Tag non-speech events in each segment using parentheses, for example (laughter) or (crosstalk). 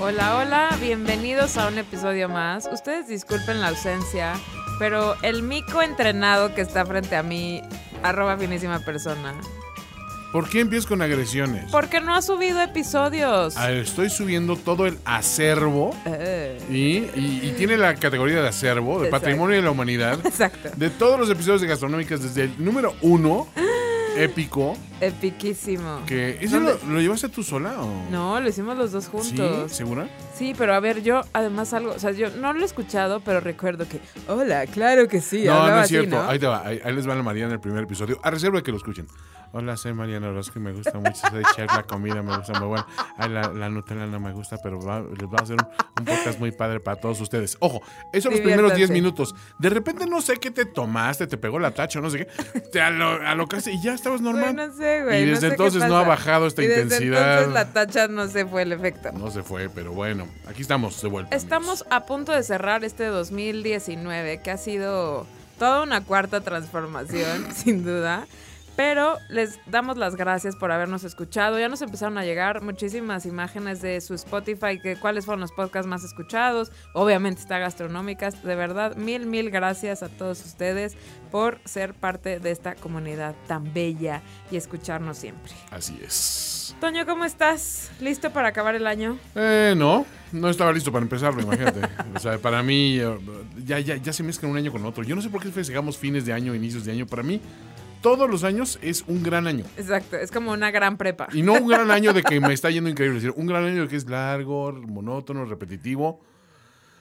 Hola, hola, bienvenidos a un episodio más. Ustedes disculpen la ausencia, pero el mico entrenado que está frente a mí, arroba finísima persona. ¿Por qué empiezas con agresiones? Porque no ha subido episodios. A ver, estoy subiendo todo el acervo Eh, y, y- y tiene la categoría de acervo, de Exacto. patrimonio de la humanidad, (laughs) Exacto. de todos los episodios de Gastronómicas, desde el número uno, (laughs) épico, Epiquísimo. que... ¿Ese ¿Dónde? lo, lo llevaste tú sola o...? No, lo hicimos los dos ¿Sí? juntos. ¿Segura? Sí, pero a ver, yo además algo, o sea, yo no lo he escuchado, pero recuerdo que, hola, claro que sí. no, no es así, cierto. ¿no? Ahí te va. Ahí, ahí les va la Mariana en el primer episodio. A reserva de que lo escuchen. Hola, soy Mariana Orozco y me gusta mucho. Soy chef, la comida me gusta muy buena. Ay, la, la Nutella no me gusta, pero va- les va a hacer un, un podcast muy padre para todos ustedes. Ojo, eso los primeros 10 Diviértanse. minutos. De repente no sé qué te tomaste, te pegó la tacha, no sé qué. Te alo- alocaste y ya estabas normal. No sé, güey. y no desde sé entonces no ha bajado esta y desde intensidad. entonces la tacha no se fue el efecto. No se fue, pero bueno, aquí estamos de vuelta. Estamos a punto de cerrar este 2019, que ha sido toda una cuarta transformación, (laughs) sin duda. Pero les damos las gracias por habernos escuchado. Ya nos empezaron a llegar muchísimas imágenes de su Spotify, que cuáles fueron los podcasts más escuchados. Obviamente está Gastronómicas. De verdad, mil, mil gracias a todos ustedes por ser parte de esta comunidad tan bella y escucharnos siempre. Así es. Toño, ¿cómo estás? ¿Listo para acabar el año? Eh, no, no estaba listo para empezarlo, imagínate. (laughs) o sea, para mí eh, ya, ya, ya se mezcla un año con otro. Yo no sé por qué festejamos fines de año, inicios de año. Para mí, todos los años es un gran año. Exacto, es como una gran prepa. Y no un gran año de que (laughs) me está yendo increíble, es decir, un gran año de que es largo, monótono, repetitivo,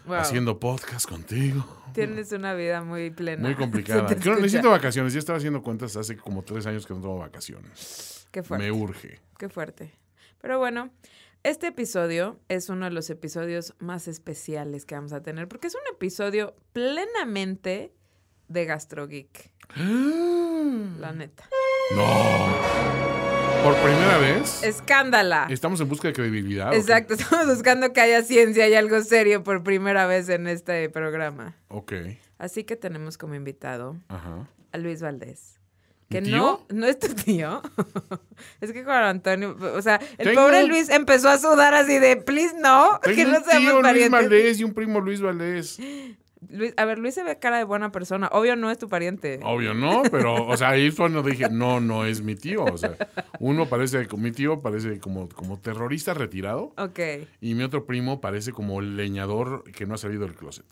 Wow. haciendo podcast contigo. Tienes una vida muy plena. Muy (laughs) complicada. necesito vacaciones. Ya estaba haciendo cuentas hace como tres años que no tomo vacaciones. Qué fuerte. Me urge. Qué fuerte. Pero bueno, este episodio es uno de los episodios más especiales que vamos a tener porque es un episodio plenamente de GastroGeek. (gasps) La neta. No. Por primera vez, Escándala. estamos en busca de credibilidad. Exacto, estamos buscando que haya ciencia y algo serio por primera vez en este programa. Ok. Así que tenemos como invitado Ajá. a Luis Valdés. ¿Mi Que tío? no, no es tu tío. (laughs) es que Juan Antonio, o sea, el Tengo- pobre Luis empezó a sudar así de, please no, que no un seamos tío Luis. Valdés y un primo Luis Valdés. (gasps) (gasps) Luis- a ver, Luis se ve cara de buena persona. Obvio no es tu pariente. Obvio, no, pero, o sea, ahí fue cuando dije, no, no es mi tío. O sea, uno parece, mi tío parece como, como terrorista retirado Ok. y mi otro primo parece como leñador que no ha salido del closet.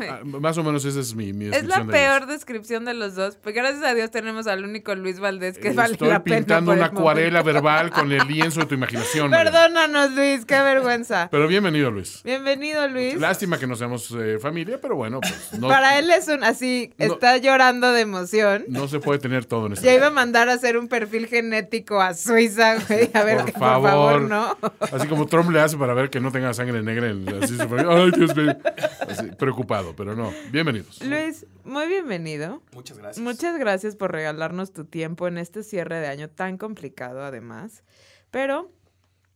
Ah, más o menos esa es mi, mi Es la de peor ellos. descripción de los dos. Pues gracias a Dios tenemos al único Luis Valdés que vale Estoy la pintando una el acuarela momento. (laughs) verbal con el lienzo de tu imaginación. Perdónanos, Luis, qué vergüenza. (laughs) Pero bienvenido, Luis. Bienvenido, Luis. Lástima que no seamos eh, familia, pero bueno, pues (laughs) no, Para él es un así, No. está llorando de emoción. no se puede tener todo en esta Ya iba a mandar a hacer un perfil genético a Suiza, güey. A ver, Por que, por favor, no. Así como Trump le hace para ver que no tenga sangre negra en familia. Ay, Dios mío. Así, preocupado, pero no. Bienvenidos. Luis, muy bienvenido. Muchas gracias. Muchas gracias por regalarnos tu tiempo en este cierre de año tan complicado, además. Pero,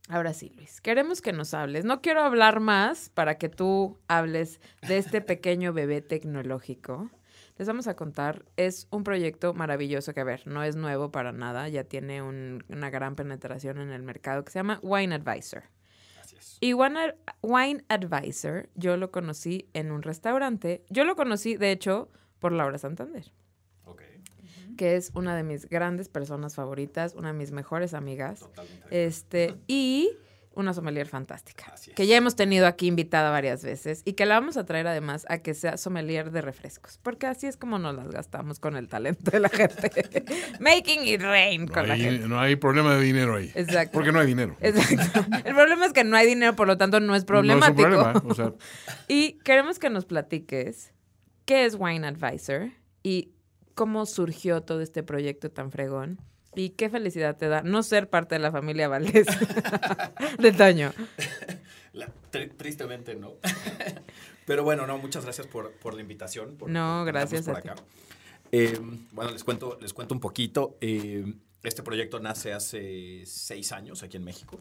ahora sí, Luis, queremos que nos hables. No quiero hablar más para que tú hables de este pequeño bebé tecnológico. Les vamos a contar, es un proyecto maravilloso que, a ver, no es nuevo para nada, ya tiene un- una gran penetración en el mercado que se llama Wine Advisor. Y Wine, Wine Advisor, yo lo conocí en un restaurante. Yo lo conocí, de hecho, por Laura Santander Ok. que es una de mis grandes personas favoritas, una de mis mejores amigas, Totalmente. este, y una sommelier fantástica, Así es. que ya hemos tenido aquí invitada varias veces y que la vamos a traer además a que sea sommelier de refrescos, porque así es como nos las gastamos con el talento de la gente. (laughs) Making it rain No con la gente. no hay problema de dinero ahí. Exacto. Porque no hay dinero. Exacto. El problema es que no hay dinero, por lo tanto no es problemático. No es un problema. O sea, (laughs) Y queremos que nos platiques qué es Wine Advisor y cómo surgió todo este proyecto tan fregón Y qué felicidad te da no ser parte de la familia Valdés (laughs) de Toño. La- tri- tristemente no. (laughs) Pero bueno, no, muchas gracias por, por la invitación. por- No, por gracias a ti. Eh, bueno, les cuento, les cuento un poquito. Eh, este proyecto nace hace seis años aquí en México.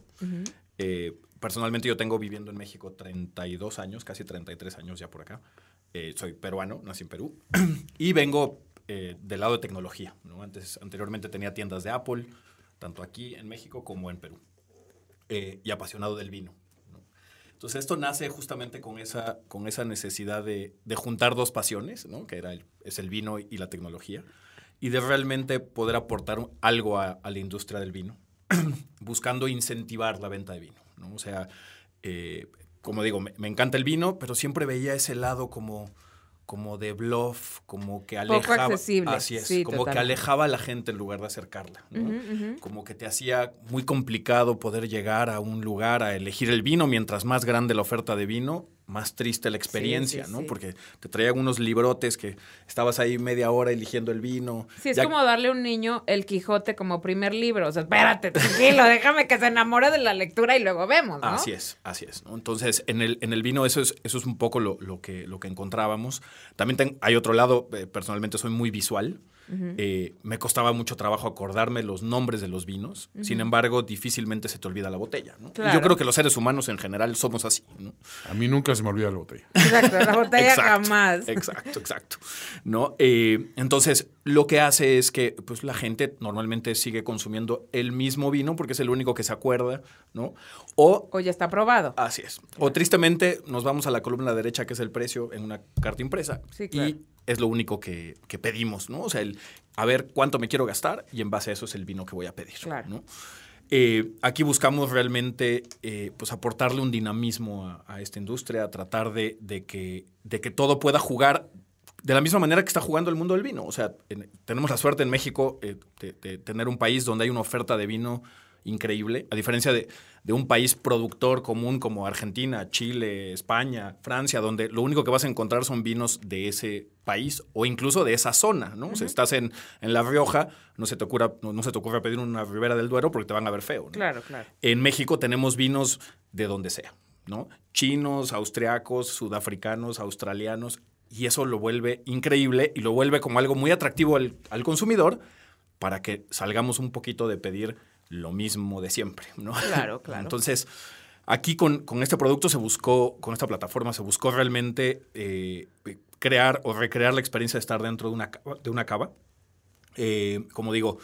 Eh, personalmente yo tengo viviendo en México 32 años, casi 33 años ya por acá. Soy peruano, nací en Perú. (clears throat) y vengo eh, del lado de tecnología. ¿no? Anteriormente tenía tiendas de Apple, tanto aquí en México como en Perú. Eh, y apasionado del vino. ¿no? Entonces esto nace justamente con esa, con esa necesidad de, de juntar dos pasiones, ¿no? que era el, es el vino y la tecnología, y de realmente poder aportar algo a, a la industria del vino, (clears throat) buscando incentivar la venta de vino. ¿no? O sea, eh, como digo, me, me encanta el vino, pero siempre veía ese lado como, como de bluff, como que Poco alejaba. accesible, Así es, sí, como que alejaba a la gente en lugar de acercarla. ¿no? Como que te hacía muy complicado poder llegar a un lugar a elegir el vino. Mientras más grande la oferta de vino, más triste la experiencia, sí, ¿no? sí. Porque te traían unos librotes que estabas ahí media hora eligiendo el vino. Sí, es Ya- como darle a un niño el Quijote como primer libro. O sea, espérate, tranquilo, (laughs) déjame que se enamore de la lectura y luego vemos, ¿no? Así es, así es. ¿no? Entonces, en el, en el vino eso es, eso es un poco lo, lo que, lo que encontrábamos. También ten- hay otro lado, eh, personalmente soy muy visual. Eh, me costaba mucho trabajo acordarme los nombres de los vinos. Sin embargo, difícilmente se te olvida la botella. ¿no? Y Claro. Yo creo que los seres humanos en general somos así. ¿no? A mí nunca se me olvida la botella. Exacto, la botella Exacto, jamás. Exacto, exacto. ¿No? Eh, entonces, lo que hace es que pues, la gente normalmente sigue consumiendo el mismo vino porque es el único que se acuerda, ¿no? O, O ya está probado. así es. O tristemente, nos vamos a la columna derecha, que es el precio, en una carta impresa. Sí, claro. Y es lo único que, que pedimos, ¿no? O sea, el, a ver cuánto me quiero gastar y en base a eso es el vino que voy a pedir, Claro. ¿no? Eh, aquí buscamos realmente eh, pues aportarle un dinamismo a, a esta industria, tratar de, de que, de que todo pueda jugar de la misma manera que está jugando el mundo del vino. O sea, en- tenemos la suerte en México eh, de, de tener un país donde hay una oferta de vino increíble, a diferencia de, de un país productor común como Argentina, Chile, España, Francia, donde lo único que vas a encontrar son vinos de ese país o incluso de esa zona, ¿no? Sea, estás en, en La Rioja, no se, te ocurra, no, no se te ocurra pedir una Ribera del Duero porque te van a ver feo, ¿no? Claro, claro. En México tenemos vinos de donde sea, ¿no? Chinos, austriacos, sudafricanos, australianos, y eso lo vuelve increíble y lo vuelve como algo muy atractivo al, al consumidor para que salgamos un poquito de pedir lo mismo de siempre, ¿no? Claro, (laughs) claro. Entonces, aquí con, con este producto se buscó, con esta plataforma se buscó realmente eh, crear o recrear la experiencia de estar dentro de una, cava- de una cava. Eh, como digo,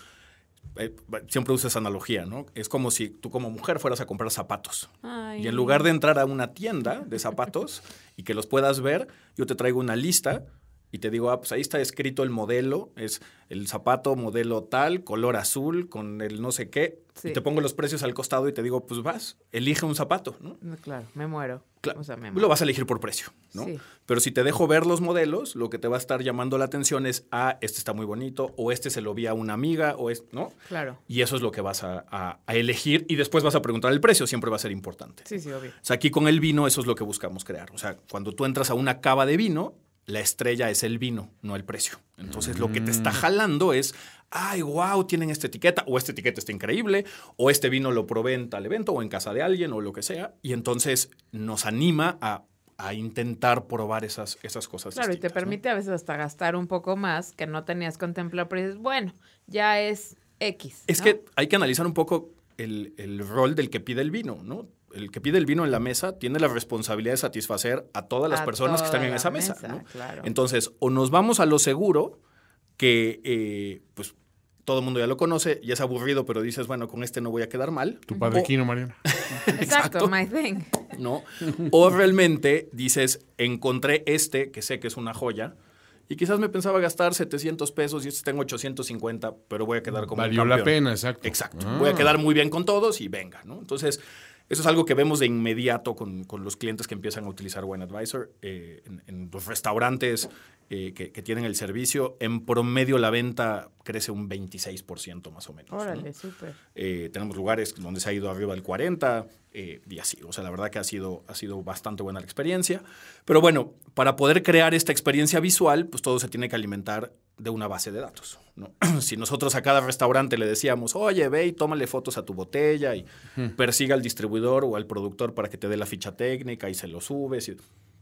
eh, siempre uso esa analogía, ¿no? Es como si tú como mujer fueras a comprar zapatos. Ay. Y en lugar de entrar a una tienda de zapatos y que los puedas ver, yo te traigo una lista y te digo, ah, pues ahí está escrito el modelo, es el zapato modelo tal, color azul, con el no sé qué, Sí. y te pongo los precios al costado y te digo, pues vas, elige un zapato, ¿no? No, Claro, me muero. Claro, O sea, me lo muero. vas a elegir por precio, ¿no? Sí. Pero si te dejo ver los modelos, lo que te va a estar llamando la atención es, ah, este está muy bonito, o este se lo vi a una amiga, o es, ¿no? Claro. Y eso es lo que vas a, a- a elegir y después vas a preguntar el precio, siempre va a ser importante. Sí, sí, obvio. O sea, aquí con el vino eso es lo que buscamos crear. O sea, cuando tú entras a una cava de vino, la estrella es el vino, no el precio. Entonces lo que te está jalando es, ay, wow, tienen esta etiqueta, o esta etiqueta está increíble, o este vino lo probé en tal evento, o en casa de alguien, o lo que sea. Y entonces nos anima a, a intentar probar esas, esas cosas. Claro, y te permite a veces hasta gastar un poco más que no tenías contemplado, pero dices, bueno, ya es X. Es ¿no? que hay que analizar un poco el, el rol del que pide el vino, ¿no? El que pide el vino en la mesa tiene la responsabilidad de satisfacer a todas las A personas que están en esa mesa, mesa, ¿no? claro. Entonces, o nos vamos a lo seguro, que eh, pues todo el mundo ya lo conoce y es aburrido, pero dices, bueno, con este no voy a quedar mal. Tu padre O- Quino, Mariana. (laughs) Exacto, my thing. ¿no? O realmente dices, encontré este, que sé que es una joya, y quizás me pensaba gastar 700 pesos y este tengo 850, pero voy a quedar como un Valió la pena, exacto. Exacto. Ah. Voy a quedar muy bien con todos y venga, ¿no? Entonces, eso es algo que vemos de inmediato con, con los clientes que empiezan a utilizar Wine Advisor. eh, en, en los restaurantes eh, que, que tienen el servicio, en promedio la venta crece un 26% más o menos. ¿no? Órale, súper. Eh, tenemos lugares donde se ha ido arriba del 40 eh, y así. O sea, la verdad que ha sido, ha sido bastante buena la experiencia. Pero bueno, para poder crear esta experiencia visual, pues todo se tiene que alimentar de una base de datos. ¿no? (clears throat) si nosotros a cada restaurante le decíamos, oye, ve y tómale fotos a tu botella y persiga al distribuidor o al productor para que te dé la ficha técnica y se lo subes, y,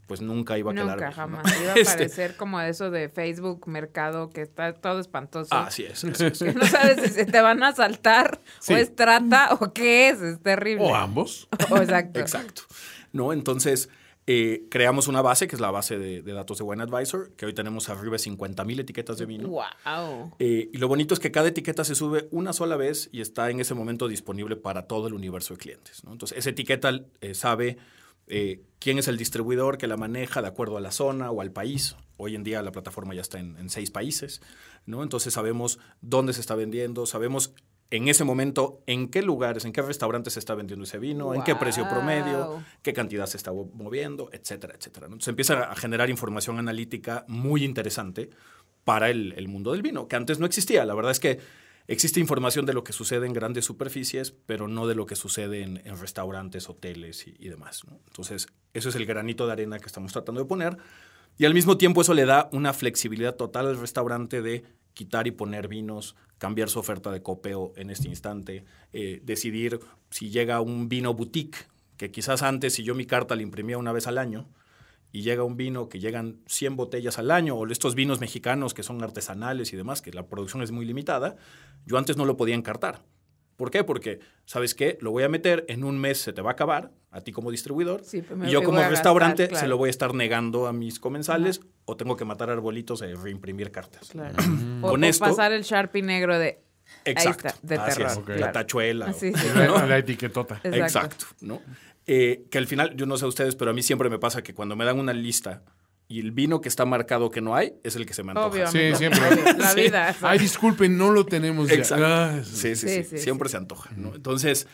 pues nunca iba a quedar. Nunca, bien, ¿no? jamás. Iba a (laughs) Este, parecer como eso de Facebook Mercado, que está todo espantoso. Así es. así es. (laughs) Que no sabes si se te van a asaltar Sí. o es trata o qué es. Es terrible. O ambos. (laughs) O exacto. Exacto. ¿No? Entonces, eh, creamos una base, que es la base de, de datos de Wine Advisor, que hoy tenemos arriba de 50 mil etiquetas de vino. Wow. Eh, y lo bonito es que cada etiqueta se sube una sola vez y está en ese momento disponible para todo el universo de clientes. ¿no? Entonces, esa etiqueta eh, sabe quién es el distribuidor que la maneja de acuerdo a la zona o al país. Hoy en día la plataforma ya está en, en seis países. ¿no? Entonces, sabemos dónde se está vendiendo, sabemos en ese momento en qué lugares, en qué restaurantes se está vendiendo ese vino, en qué precio promedio, qué cantidad se está moviendo, etcétera, etcétera. Entonces empieza a generar información analítica muy interesante para el, el mundo del vino, que antes no existía. La verdad es que existe información de lo que sucede en grandes superficies, pero no de lo que sucede en, en restaurantes, hoteles y, y demás. ¿no? Entonces, eso es el granito de arena que estamos tratando de poner. Y al mismo tiempo eso le da una flexibilidad total al restaurante de quitar y poner vinos, cambiar su oferta de copeo en este instante, eh, decidir si llega un vino boutique, que quizás antes si yo mi carta la imprimía una vez al año, y llega un vino que llegan 100 botellas al año, o estos vinos mexicanos que son artesanales y demás, que la producción es muy limitada, yo antes no lo podía encartar. ¿Por qué? Porque, ¿sabes qué? Lo voy a meter, en un mes se te va a acabar, a ti como distribuidor, Sí, pues me y yo como restaurante gastar, se lo voy a estar negando a mis comensales, o tengo que matar arbolitos e reimprimir cartas. Claro. Mm. O, Con o esto- pasar el Sharpie negro de. Exacto. Ahí está, de terror. es. La tachuela. o- Sí, sí, La, la etiquetota. Exacto. Exacto, ¿no? Eh, que al final, yo no sé a ustedes, pero a mí siempre me pasa que cuando me dan una lista y el vino que está marcado que no hay, es el que se me antoja. Obvio. Sí, amigo. siempre. (laughs) La Sí. vida. Ay, disculpen, no lo tenemos ya. Exacto. Ah, Sí, sí, sí, Sí, sí, Siempre se antoja, ¿no? Entonces,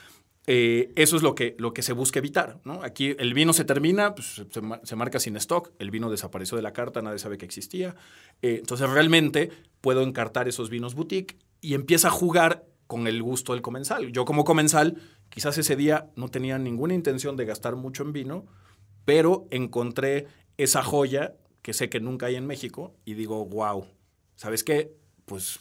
eh, eso es lo que, lo que se busca evitar, ¿no? Aquí el vino se termina, pues, se, se ma- se marca sin stock, el vino desapareció de la carta, nadie sabe que existía. Eh, entonces, realmente puedo encartar esos vinos boutique y empieza a jugar con el gusto del comensal. Yo como comensal, quizás ese día no tenía ninguna intención de gastar mucho en vino, pero encontré esa joya que sé que nunca hay en México y digo, wow, ¿sabes qué? Pues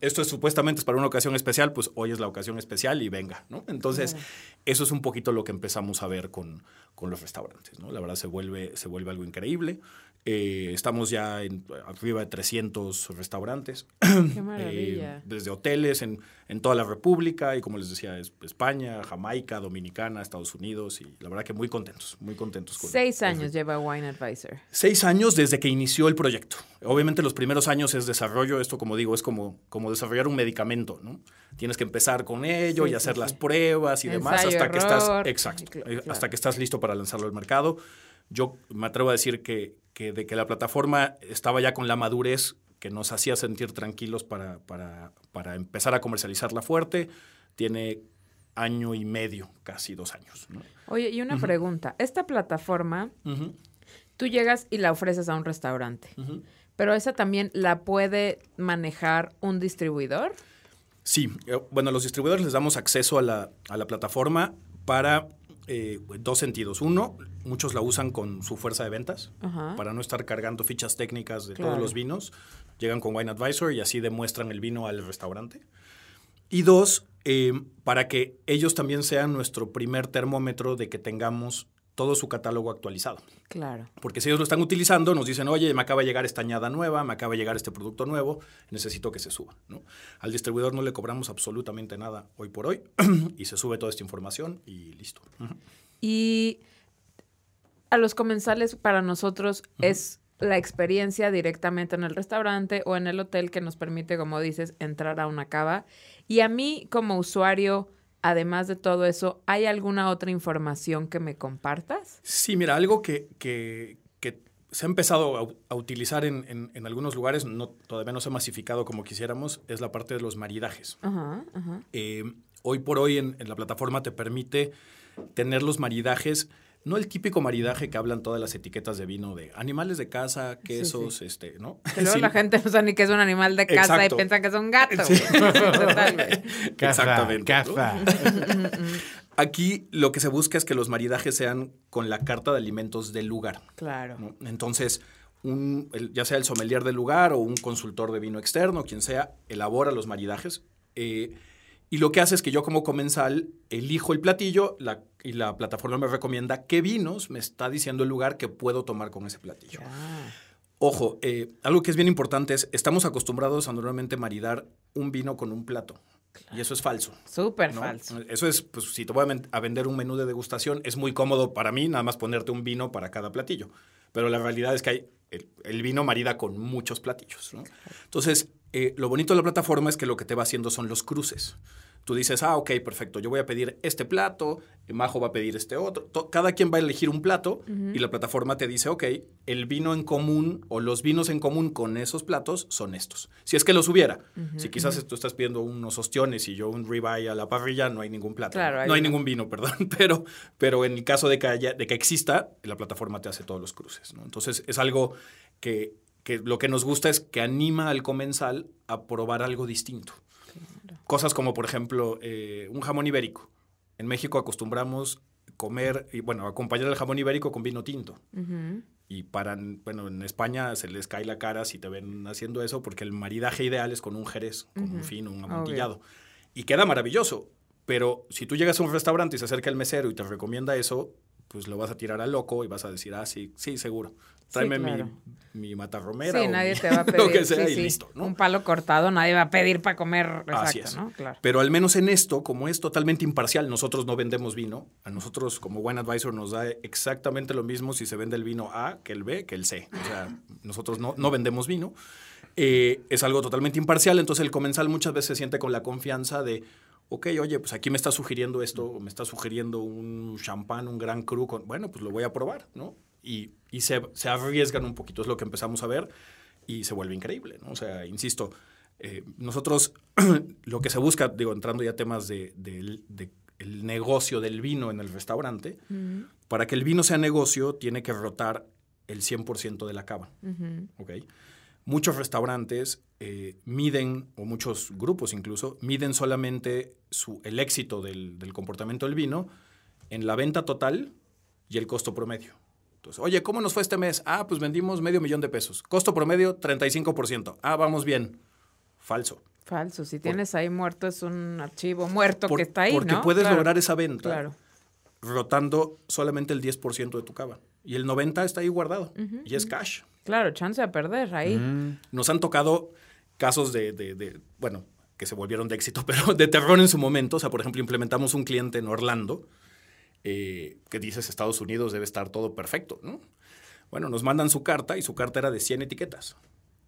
esto es supuestamente es para una ocasión especial, pues hoy es la ocasión especial y venga, ¿no? Entonces, eso es un poquito lo que empezamos a ver con, con los restaurantes, ¿no? La verdad se vuelve, se vuelve algo increíble. Eh, estamos ya en arriba de 300 restaurantes. (clears throat) Qué maravilla. Eh, desde hoteles en, en toda la República y como les decía, es- España, Jamaica, Dominicana, Estados Unidos y la verdad que muy contentos, muy contentos. con- Seis años lleva Wine Advisor. Seis años desde que inició el proyecto. Obviamente los primeros años es desarrollo, esto como digo, es como, como desarrollar un medicamento, ¿no? Tienes que empezar con ello Sí, y hacer sí. las pruebas y demás hasta que estás, exacto, eh, claro. hasta que estás listo para lanzarlo al mercado. Yo me atrevo a decir que, que de que la plataforma estaba ya con la madurez que nos hacía sentir tranquilos para, para, para empezar a comercializarla fuerte, tiene año y medio, casi dos años. ¿no? Oye, y una pregunta. Esta plataforma, tú llegas y la ofreces a un restaurante, pero esa también la puede manejar un distribuidor. Sí, eh, bueno, a los distribuidores les damos acceso a la, a la plataforma para eh, dos sentidos. Uno, muchos la usan con su fuerza de ventas Ajá. para no estar cargando fichas técnicas de Claro. todos los vinos. Llegan con Wine Advisor y así demuestran el vino al restaurante. Y dos, eh, para que ellos también sean nuestro primer termómetro de que tengamos todo su catálogo actualizado. Claro. Porque si ellos lo están utilizando, nos dicen, oye, me acaba de llegar esta añada nueva, me acaba de llegar este producto nuevo, necesito que se suba. ¿no? Al distribuidor no le cobramos absolutamente nada hoy por hoy (clears throat) y se sube toda esta información y listo. Y a los comensales, para nosotros, es la experiencia directamente en el restaurante o en el hotel que nos permite, como dices, entrar a una cava. Y a mí, como usuario, además de todo eso, ¿hay alguna otra información que me compartas? Sí, mira, algo que, que- que se ha empezado a, a utilizar en, en- en algunos lugares, no, todavía no se ha masificado como quisiéramos, es la parte de los maridajes. Ajá, ajá. Eh, hoy por hoy en, en la plataforma te permite tener los maridajes, no el típico maridaje que hablan todas las etiquetas de vino de animales de casa, quesos, este, ¿no? Que luego Sí, la gente no sabe ni que es un animal de casa Exacto. y piensan que es un gato. Güey. (laughs) Caza, Exactamente, ¿no? caza. (laughs) Aquí lo que se busca es que los maridajes sean con la carta de alimentos del lugar. Claro. ¿no? Entonces, un, el- ya sea el sommelier del lugar o un consultor de vino externo, quien sea, elabora los maridajes. eh, y lo que hace es que yo como comensal elijo el platillo la- y la plataforma me recomienda qué vinos me está diciendo el lugar que puedo tomar con ese platillo. Ah, Ojo, eh, algo que es bien importante es, estamos acostumbrados a normalmente maridar un vino con un plato. Y eso es falso. Súper ¿no? falso. Eso es, pues si te voy a, ven- a vender un menú de degustación, es muy cómodo para mí nada más ponerte un vino para cada platillo. Pero la realidad es que hay, el, el vino marida con muchos platillos. ¿no? Entonces, eh, lo bonito de la plataforma es que lo que te va haciendo son los cruces. Tú dices, ah, ok, perfecto, yo voy a pedir este plato, Majo va a pedir este otro. Cada quien va a elegir un plato y la plataforma te dice, ok, el vino en común o los vinos en común con esos platos son estos. Si es que los hubiera. Si quizás tú estás pidiendo unos ostiones y yo un ribeye a la parrilla, no hay ningún plato. Claro, no hay ningún vino, (laughs) perdón. Pero, pero en el caso de que, haya- de que exista, la plataforma te hace todos los cruces. ¿no? Entonces, es algo que, que lo que nos gusta es que anima al comensal a probar algo distinto. Cosas como, por ejemplo, eh, un jamón ibérico. En México acostumbramos comer, y bueno, acompañar el jamón ibérico con vino tinto. Ujú. Y para, bueno, en España se les cae la cara si te ven haciendo eso, porque el maridaje ideal es con un jerez, con un fino, un amontillado. Y queda maravilloso. Pero si tú llegas a un restaurante y se acerca el mesero y te recomienda eso, pues lo vas a tirar a loco y vas a decir, ah, sí, sí, seguro. Tráeme claro. mi, mi matarromera. Sí, o nadie mi- te va a pedir. (laughs) lo que sea sí, y listo, ¿no? Un palo cortado nadie va a pedir para comer. Así Exacto, es. ¿no? Claro. Pero al menos en esto, como es totalmente imparcial, nosotros no vendemos vino. A nosotros, como Wine Advisor, nos da exactamente lo mismo si se vende el vino A que el B que el C. O sea, nosotros no, no vendemos vino. Eh, es algo totalmente imparcial, entonces el comensal muchas veces se siente con la confianza de, ok, oye, pues aquí me está sugiriendo esto, o me está sugiriendo un champán, un gran cru, con, bueno, pues lo voy a probar, ¿no? Y, y se, se arriesgan un poquito, es lo que empezamos a ver, y se vuelve increíble, ¿no? O sea, insisto, eh, nosotros (clears throat) lo que se busca, digo, entrando ya a temas de, el negocio del vino en el restaurante, para que el vino sea negocio tiene que rotar el 100% de la cava. Muchos restaurantes eh, miden, o muchos grupos incluso, miden solamente su, el éxito del, del comportamiento del vino en la venta total y el costo promedio. Entonces, oye, ¿cómo nos fue este mes? Ah, pues vendimos medio millón de pesos. Costo promedio, 35%. Ah, vamos bien. Falso. Falso. Si tienes ahí muerto, es un archivo muerto Por- que está ahí, porque ¿no? puedes Claro. lograr esa venta Claro. rotando solamente el 10% de tu cava. Y el 90% está ahí guardado. Y es cash. Claro, chance a perder ahí. Nos han tocado casos de, de- de, bueno, que se volvieron de éxito, (laughs) pero de terror en su momento. O sea, por ejemplo, implementamos un cliente en Orlando eh, que dices Estados Unidos debe estar todo perfecto, ¿no? Bueno, nos mandan su carta y su carta era de 100 etiquetas.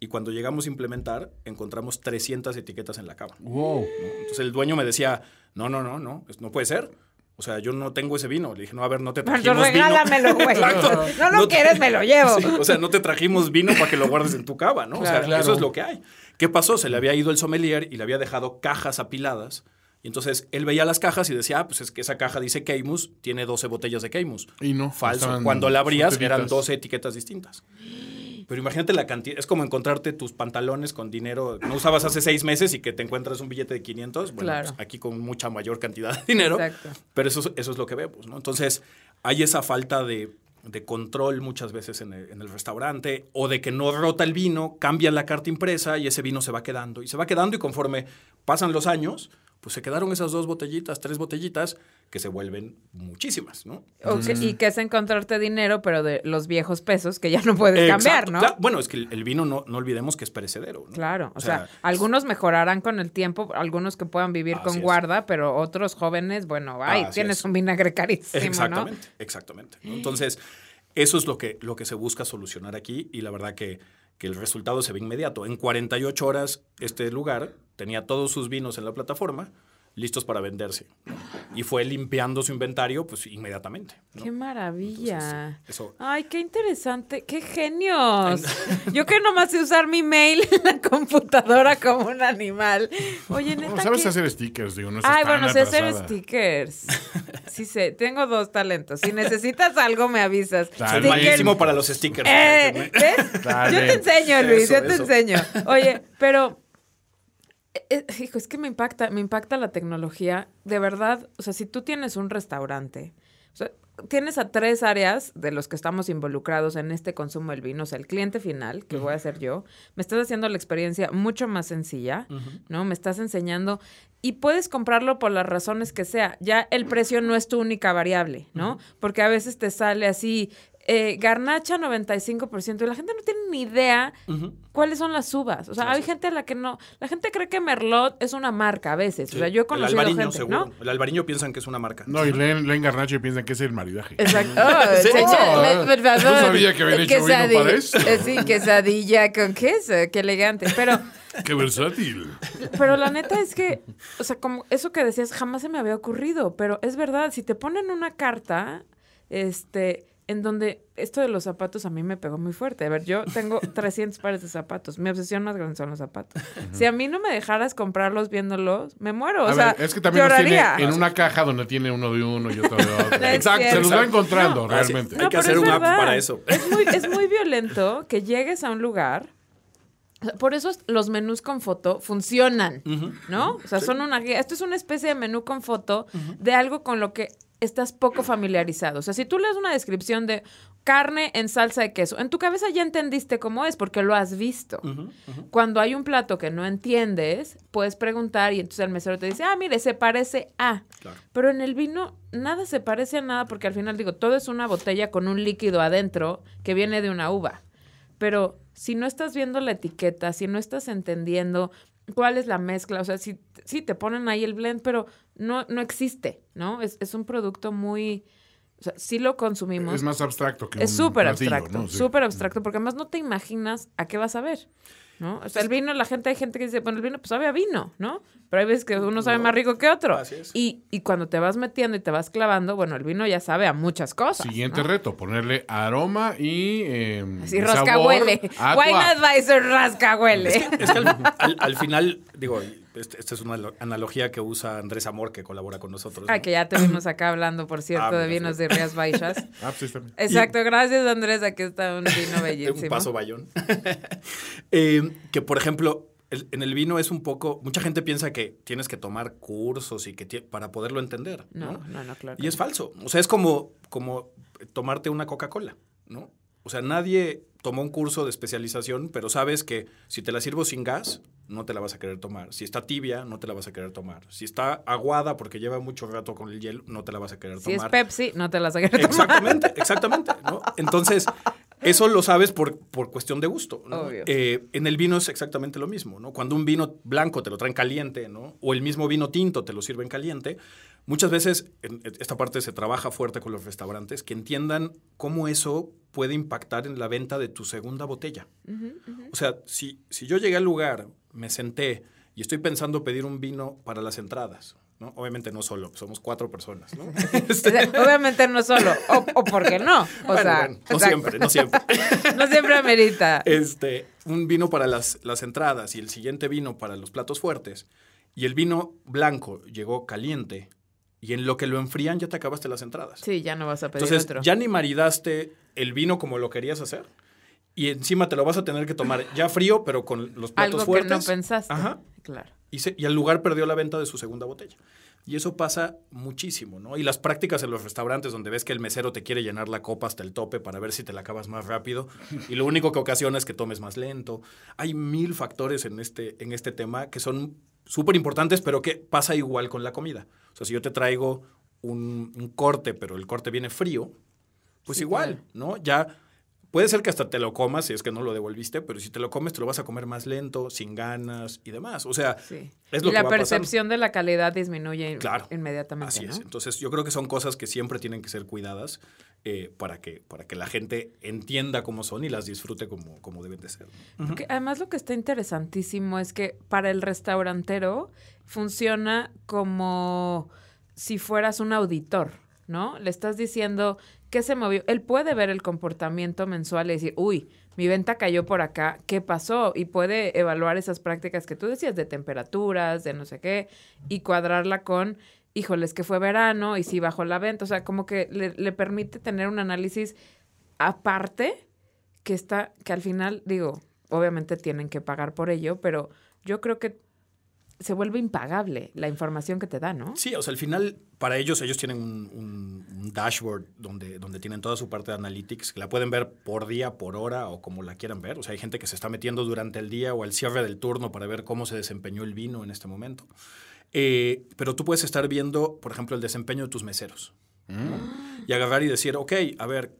Y cuando llegamos a implementar, encontramos 300 etiquetas en la cava. Wow. ¿no? Entonces el dueño me decía, no, no, no, no, no puede ser. O sea, yo no tengo ese vino. Le dije, no, a ver, no te Pero trajimos vino. regálamelo, güey. Exacto. No lo No te- quieres, me lo llevo. Sí, o sea, no te trajimos vino para que lo guardes en tu cava, ¿no? o sea, Claro. Claro. eso es lo que hay. ¿Qué pasó? Se le había ido el sommelier y le había dejado cajas apiladas. Y entonces él veía las cajas y decía, ah, pues es que esa caja dice Keimus, tiene 12 botellas de Keimus. Y no. Falso. Cuando la abrías eran 12 etiquetas distintas. Pero imagínate la cantidad. Es como encontrarte tus pantalones con dinero que no usabas hace seis meses y que te encuentras un billete de 500. Bueno, Claro. pues aquí con mucha mayor cantidad de dinero. Exacto. Pero eso, es- eso es lo que vemos, ¿no? Entonces, hay esa falta de, de control muchas veces en el, en el restaurante o de que no rota el vino, cambian la carta impresa y ese vino se va quedando. Y se va quedando y conforme pasan los años, pues se quedaron esas dos botellitas, tres botellitas que se vuelven muchísimas, ¿no? Y que es encontrarte dinero, pero de los viejos pesos que ya no puedes cambiar. ¿no? Bueno, es que el, vino no, no olvidemos que es perecedero. ¿no? Claro, o, sea, sea, algunos mejorarán con el tiempo, algunos que puedan vivir con es. guarda, pero otros jóvenes, bueno, ay, Así tienes es. un vinagre carísimo, Exactamente, exactamente. ¿no? Entonces, eso es lo que, lo que se busca solucionar aquí y la verdad que, que el resultado se ve inmediato. En 48 horas, este lugar tenía todos sus vinos en la plataforma listos para venderse. Y fue limpiando su inventario, pues inmediatamente. Qué maravilla. Entonces, eso- Ay, qué interesante, qué genios. Yo que nomás sé usar mi mail en la computadora como un animal. Oye, neta. No, sabes qué- hacer stickers, digo, no Ay, bueno, sé hacer stickers. (laughs) Sí sé, tengo dos talentos. Si necesitas algo, me avisas. Soy malísimo para los stickers. Eh. ¿ves? Dale. Yo te enseño, Luis, Eso, yo te eso. enseño. Oye, pero hijo, es que me impacta, me impacta la tecnología. De verdad, o sea, si tú tienes un restaurante, o sea, tienes a tres áreas de los que estamos involucrados en este consumo del vino. O sea, el cliente final, que voy a ser yo, me estás haciendo la experiencia mucho más sencilla, ¿no? Me estás enseñando y puedes comprarlo por las razones que sea. Ya el precio no es tu única variable, ¿no? Porque a veces te sale así, eh, garnacha 95% y la gente no tiene ni idea cuáles son las uvas. O sea, hay gente a la que no... La gente cree que Merlot es una marca a veces. O sea, yo he el conocido albariño, gente, seguro. ¿no? El albariño piensan que es una marca. No, y leen, leen Garnacho y piensan que es el maridaje. Exacto. (laughs) Oh, por favor. no sabía que habían hecho vino para eso. eh, Sí, quesadilla con queso. Qué elegante. Pero... (laughs) ¡Qué versátil! Pero la neta es que, o sea, como eso que decías, jamás se me había ocurrido, pero es verdad, si te ponen una carta, este, en donde esto de los zapatos a mí me pegó muy fuerte. A ver, yo tengo (laughs) 300 pares de zapatos, mi obsesión más grande son los zapatos. Si a mí no me dejaras comprarlos viéndolos, me muero, o sea, ver, es que también los lloraría. tiene en una caja donde tiene uno de uno y otro de otro. (laughs) No Exacto, se los va encontrando No. realmente. Hay que hacer un app para eso. Es muy, es muy violento que llegues a un lugar. Por eso los menús con foto funcionan, ¿no? O sea, son una guía. Esto es una especie de menú con foto de algo con lo que estás poco familiarizado. O sea, si tú lees una descripción de carne en salsa de queso, en tu cabeza ya entendiste cómo es porque lo has visto. Cuando hay un plato que no entiendes, puedes preguntar y entonces el mesero te dice, ah, mire, se parece a. Claro. Pero en el vino nada se parece a nada porque al final digo, todo es una botella con un líquido adentro que viene de una uva. Pero si no estás viendo la etiqueta, si no estás entendiendo cuál es la mezcla, o sea, si, si te ponen ahí el blend, pero no, no existe, ¿no? Es, es un producto muy... O sea, sí lo consumimos. Es más abstracto que Es súper abstracto, ¿no? Sí. súper abstracto, porque además no te imaginas a qué vas a ver, ¿no? O sea, el vino, la gente, hay gente que dice, bueno, el vino pues sabe a vino, ¿no? Pero hay veces que uno sabe más rico que otro. Así es. Y, y cuando te vas metiendo y te vas clavando, bueno, el vino ya sabe a muchas cosas. Siguiente ¿no? reto, ponerle aroma y eh, Así, sabor rascahuele. a Wine Advisor rascahuele. Es que al, al- al final, digo, este- esta es una lo- analogía que usa Andrés Amor, que colabora con nosotros. ¿no? que ya tuvimos acá hablando, por cierto, Ah, de vinos sí. de Rías Baixas. (laughs) Ah, pues sí, bien. Exacto, gracias Andrés, aquí está un vino (laughs) bellísimo. Un paso bayón. (laughs) Eh, que, por ejemplo, el- en el vino es un poco... Mucha gente piensa que tienes que tomar cursos y que ti- para poderlo entender, ¿no? No, no, no, claro. Y es falso. O sea, es como, como tomarte una Coca-Cola, ¿no? O sea, nadie tomó un curso de especialización, pero sabes que si te la sirvo sin gas, no te la vas a querer tomar. Si está tibia, no te la vas a querer tomar. Si está aguada porque lleva mucho rato con el hielo, no te la vas a querer Si es tomar. Pepsi, no te la saques tomar. Exactamente, exactamente. ¿no? Entonces, eso lo sabes por, por cuestión de gusto. ¿no? Obvio. Eh, en el vino es exactamente lo mismo. ¿no? Cuando un vino blanco te lo traen caliente, ¿no? o el mismo vino tinto te lo sirven caliente, muchas veces en esta parte se trabaja fuerte con los restaurantes que entiendan cómo eso puede impactar en la venta de tu segunda botella. O sea, si, si yo llegué al lugar, me senté y estoy pensando pedir un vino para las entradas, ¿no? Obviamente no solo, somos cuatro personas, ¿no? Sea, (laughs) obviamente no solo, o, o por qué no. O Bueno, sea, bueno, no exacto. siempre, no siempre. (laughs) No siempre amerita. Este, un vino para las, las entradas y el siguiente vino para los platos fuertes. Y el vino blanco llegó caliente y en lo que lo enfrían ya te acabaste las entradas. Sí, ya no vas a pedir Entonces, otro. ya ni maridaste el vino como lo querías hacer. Y encima te lo vas a tener que tomar ya frío, pero con los platos Algo fuertes. que no pensaste. Ajá. Claro. Y, se- y el lugar perdió la venta de su segunda botella. Y eso pasa muchísimo, ¿no? Y las prácticas en los restaurantes donde ves que el mesero te quiere llenar la copa hasta el tope para ver si te la acabas más rápido y lo único que ocasiona es que tomes más lento. Hay mil factores en este, en este tema que son súper importantes, pero que pasa igual con la comida. Sea, si yo te traigo un, un corte, pero el corte viene frío, pues Sí, igual, claro. ¿no? Ya puede ser que hasta te lo comas si es que no lo devolviste, pero si te lo comes te lo vas a comer más lento, sin ganas y demás. O sea, Sí. es lo y que la va pasando. percepción de la calidad disminuye Claro. inmediatamente. Así ¿no? es. Entonces, yo creo que son cosas que siempre tienen que ser cuidadas eh, para, que, para que la gente entienda cómo son y las disfrute como, como deben de ser. ¿no? Porque además lo que está interesantísimo es que para el restaurantero funciona como si fueras un auditor, ¿no? Le estás diciendo qué se movió. Él puede ver el comportamiento mensual y decir, uy, mi venta cayó por acá, ¿qué pasó? Y puede evaluar esas prácticas que tú decías de temperaturas, de no sé qué, y cuadrarla con, híjoles, que fue verano y si bajó la venta. O sea, como que le, permite tener un análisis aparte que está, que al final, digo, obviamente tienen que pagar por ello, pero yo creo que se vuelve impagable la información que te da, ¿no? Sí, o sea, al final, para ellos, ellos tienen un dashboard donde, donde tienen toda su parte de analytics, que la pueden ver por día, por hora o como la quieran ver. O sea, hay gente que se está metiendo durante el día o al cierre del turno para ver cómo se desempeñó el vino en este momento. Eh, pero tú puedes estar viendo, por ejemplo, el desempeño de tus meseros. ¿no? Y agarrar y decir, ok, a ver,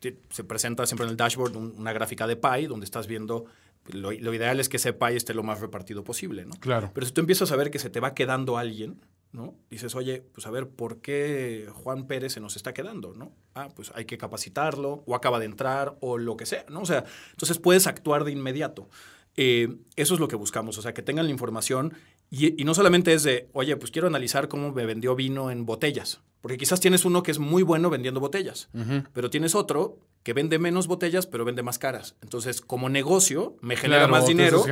te- se presenta siempre en el dashboard un- una gráfica de pie donde estás viendo, lo, lo ideal es que ese pie esté lo más repartido posible, ¿no? Claro. Pero si tú empiezas a ver que se te va quedando alguien, ¿no? Dices, oye, pues a ver, ¿por qué Juan Pérez se nos está quedando, no? Ah, pues hay que capacitarlo, o acaba de entrar, o lo que sea, ¿no? O sea, entonces puedes actuar de inmediato. Eh, eso es lo que buscamos, o sea, que tengan la información y, y no solamente es de, oye, pues quiero analizar cómo me vendió vino en botellas, porque quizás tienes uno que es muy bueno vendiendo botellas, pero tienes otro que vende menos botellas, pero vende más caras. Entonces, como negocio, me genera Claro, más dinero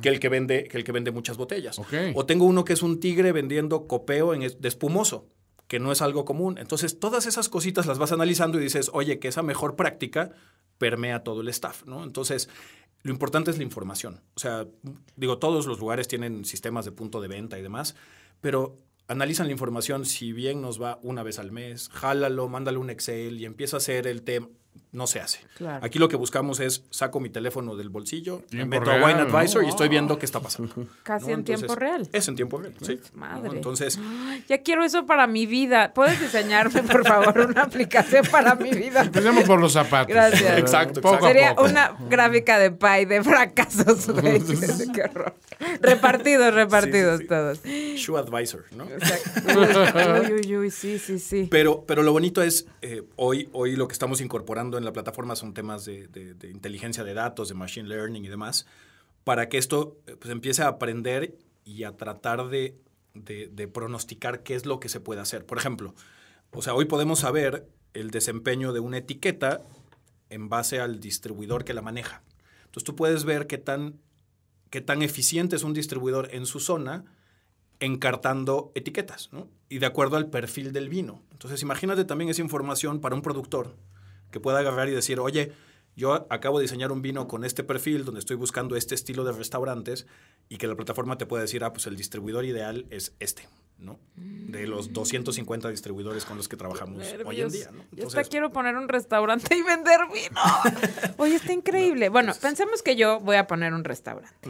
que el que vende, que el que vende muchas botellas. O tengo uno que es un tigre vendiendo copeo en de espumoso, que no es algo común. Entonces, todas esas cositas las vas analizando y dices, oye, que esa mejor práctica permea todo el staff, ¿no? Entonces, lo importante es la información. O sea, digo, todos los lugares tienen sistemas de punto de venta y demás, pero analizan la información, si bien nos va una vez al mes, jálalo, mándale un Excel y empieza a hacer el tema. No se hace. Claro. Aquí lo que buscamos es saco mi teléfono del bolsillo, me meto a Wine Advisor ¿no? y estoy viendo qué está pasando. Casi ¿no? en tiempo real. Es en tiempo real, sí. Madre. ¿no? Entonces, Ay, Ya quiero eso para mi vida. ¿Puedes diseñarme, por favor, una (laughs) aplicación para mi vida? Empecemos por los zapatos. Gracias. Exacto, Poco a Sería poco. una gráfica de pie de fracasos, (laughs) güey. Qué horror. Repartidos, repartidos sí. todos. Shoe Advisor, ¿no? Exacto. Uy, uy, uy, sí, sí, sí. Pero, pero lo bonito es, eh, hoy, hoy lo que estamos incorporando en la plataforma son temas de, de- de inteligencia de datos, de machine learning y demás, para que esto eh, pues, empiece a aprender y a tratar de, de- pronosticar qué es lo que se puede hacer. Por ejemplo, o sea, hoy podemos saber el desempeño de una etiqueta en base al distribuidor que la maneja. Entonces tú puedes ver qué tan, qué tan eficiente es un distribuidor en su zona encartando etiquetas, ¿no? Y de acuerdo al perfil del vino. Entonces, imagínate también esa información para un productor que pueda agarrar y decir, oye, yo acabo de diseñar un vino con este perfil donde estoy buscando este estilo de restaurantes y que la plataforma te pueda decir, ah, pues el distribuidor ideal es este, ¿no? De los 250 distribuidores con los que trabajamos hoy en día, ¿no? Yo hasta Entonces, quiero poner un restaurante y vender vino. (laughs) Oye, está increíble. Bueno, pensemos que yo voy a poner un restaurante.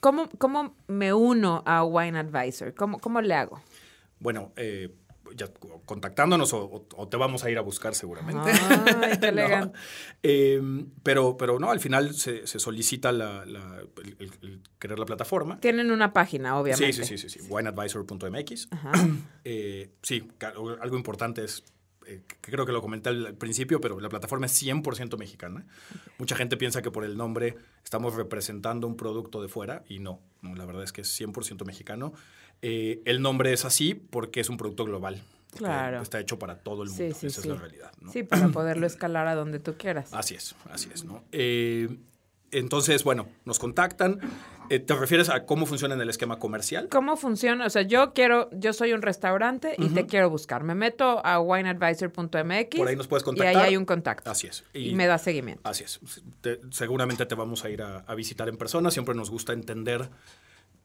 ¿Cómo, cómo me uno a Wine Advisor? ¿Cómo, cómo le hago? bueno, eh, ya contactándonos o, te vamos a ir a buscar seguramente. Ay, qué (laughs) No. Eh, pero, pero no, al final se, se solicita la, la- el, el- el querer la plataforma. Tienen una página, obviamente. Sí, sí, sí, sí, sí. wineadvisor.mx. Eh, sí, algo importante es, eh, que creo que lo comenté al, al principio, pero la plataforma es 100% mexicana. Mucha gente piensa que por el nombre estamos representando un producto de fuera y no, no la verdad es que es 100% mexicano. Eh, el nombre es así porque es un producto global. Claro. Está hecho para todo el mundo. sí, Esa sí. es la realidad. ¿no? Sí, para (clears throat) poderlo escalar a donde tú quieras. Así es, así es, ¿no? Eh, entonces, bueno, nos contactan. Eh, ¿Te refieres a cómo funciona en el esquema comercial? ¿Cómo funciona? O sea, yo quiero, yo soy un restaurante y te quiero buscar. Me meto a wineadvisor.mx. Por ahí nos puedes Y contactar. ahí hay un contacto. Así es. Y, me da seguimiento. Así es. Te- seguramente te vamos a ir a, a visitar en persona. Siempre nos gusta entender.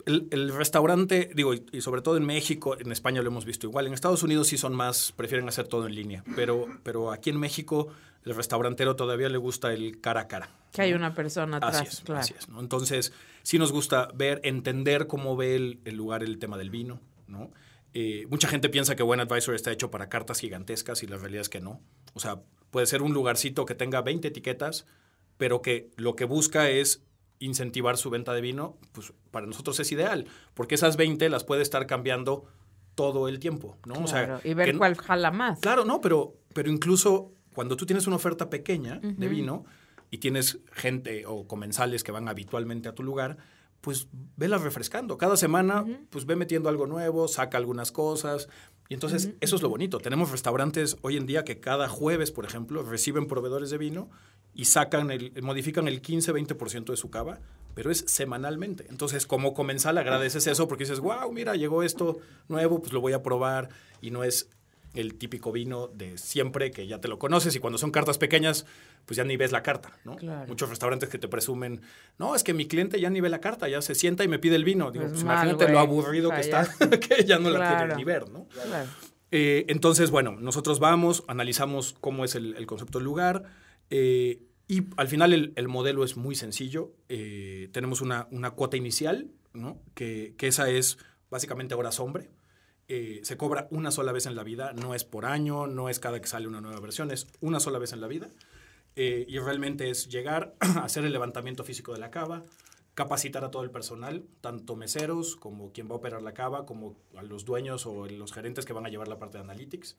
El, el restaurante, digo, y, y sobre todo en México, en España lo hemos visto igual. En Estados Unidos sí son más, prefieren hacer todo en línea. Pero, pero aquí en México, el restaurantero todavía le gusta el cara a cara. Que hay una persona atrás, Así es, claro. así es, ¿no? Entonces, sí nos gusta ver, entender cómo ve el, el lugar el tema del vino, ¿no? Eh, mucha gente piensa que Buen Advisor está hecho para cartas gigantescas y la realidad es que no. O sea, puede ser un lugarcito que tenga 20 etiquetas, pero que lo que busca es incentivar su venta de vino, pues para nosotros es ideal, porque esas 20 las puede estar cambiando todo el tiempo, ¿no? O sea, Claro, y ver que cuál jala más. Claro, no, pero, pero incluso cuando tú tienes una oferta pequeña de vino y tienes gente o comensales que van habitualmente a tu lugar, pues vela refrescando. Cada semana, pues ve metiendo algo nuevo, saca algunas cosas. Y entonces, eso es lo bonito. Tenemos restaurantes hoy en día que cada jueves, por ejemplo, reciben proveedores de vino y sacan el, modifican el 15-20% de su cava, pero es semanalmente. Entonces, como comensal agradeces eso porque dices, wow, mira, llegó esto nuevo, pues lo voy a probar y no es el típico vino de siempre que ya te lo conoces y cuando son cartas pequeñas, pues ya ni ves la carta, ¿no? Claro. Muchos restaurantes que te presumen, no, es que mi cliente ya ni ve la carta, ya se sienta y me pide el vino. Digo, Pues pues, mal, imagínate lo aburrido que está, (laughs) que ya no la quiere ni ver, ¿no? Claro. Eh, entonces, bueno, nosotros vamos, analizamos cómo es el, el concepto del lugar eh, y al final el, el modelo es muy sencillo. Eh, tenemos una, cuota inicial, ¿no? que, que esa es básicamente horas hombre. Eh, se cobra una sola vez en la vida, no es por año, no es cada que sale una nueva versión, es una sola vez en la vida. Y realmente es llegar, (clears throat) hacer el levantamiento físico de la cava, capacitar a todo el personal, tanto meseros como quien va a operar la cava, como a los dueños o los gerentes que van a llevar la parte de analytics.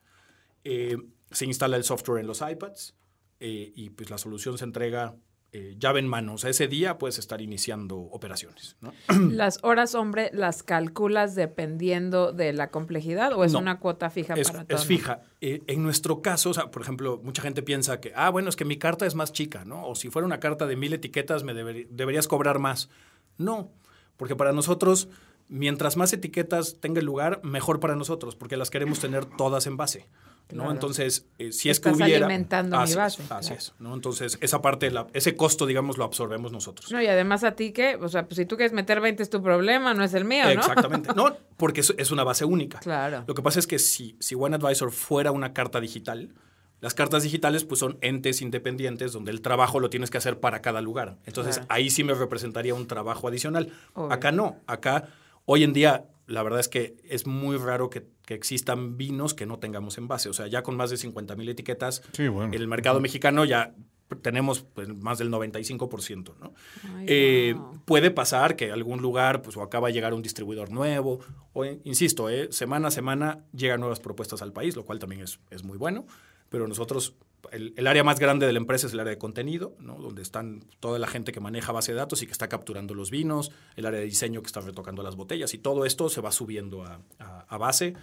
Se instala el software en los iPads eh, y pues la solución se entrega eh, llave en mano. O sea, ese día puedes estar iniciando operaciones. ¿no? (clears throat) ¿Las horas, hombre, las calculas dependiendo de la complejidad o es No. una cuota fija Es, para todo? es fija. Eh, en nuestro caso, o sea, por ejemplo, mucha gente piensa que, ah, bueno, es que mi carta es más chica, ¿no? O si fuera una carta de mil etiquetas, me deber- deberías cobrar más. No, porque para nosotros, mientras más etiquetas tenga el lugar, mejor para nosotros, porque las queremos tener todas en base. ¿No? Claro. Entonces, eh, si es que hubiera... alimentando mi base, Es, así claro. es, ¿no? Entonces, esa parte, la- ese costo, digamos, lo absorbemos nosotros. No, y además a ti que, o sea, pues si tú quieres meter 20 es tu problema, no es el mío, ¿no? Exactamente. No, porque es, es una base única. Claro. Lo que pasa es que si, si OneAdvisor fuera una carta digital, las cartas digitales pues son entes independientes donde el trabajo lo tienes que hacer para cada lugar. Entonces Claro. ahí sí me representaría un trabajo adicional. Obvio. Acá no. Acá hoy en día la verdad es que es muy raro que, que existan vinos que no tengamos envase. O sea, ya con más de 50 mil etiquetas, Sí, bueno. el mercado mexicano ya tenemos pues, más del 95%, ¿no? Ay, Eh, wow. Puede pasar que algún lugar, pues, o acaba de llegar un distribuidor nuevo, o, insisto, eh, semana a semana llegan nuevas propuestas al país, lo cual también es, es muy bueno, pero nosotros, el, área más grande de la empresa es el área de contenido, ¿no? donde están toda la gente que maneja base de datos y que está capturando los vinos, el área de diseño que está retocando las botellas, y todo esto se va subiendo a, base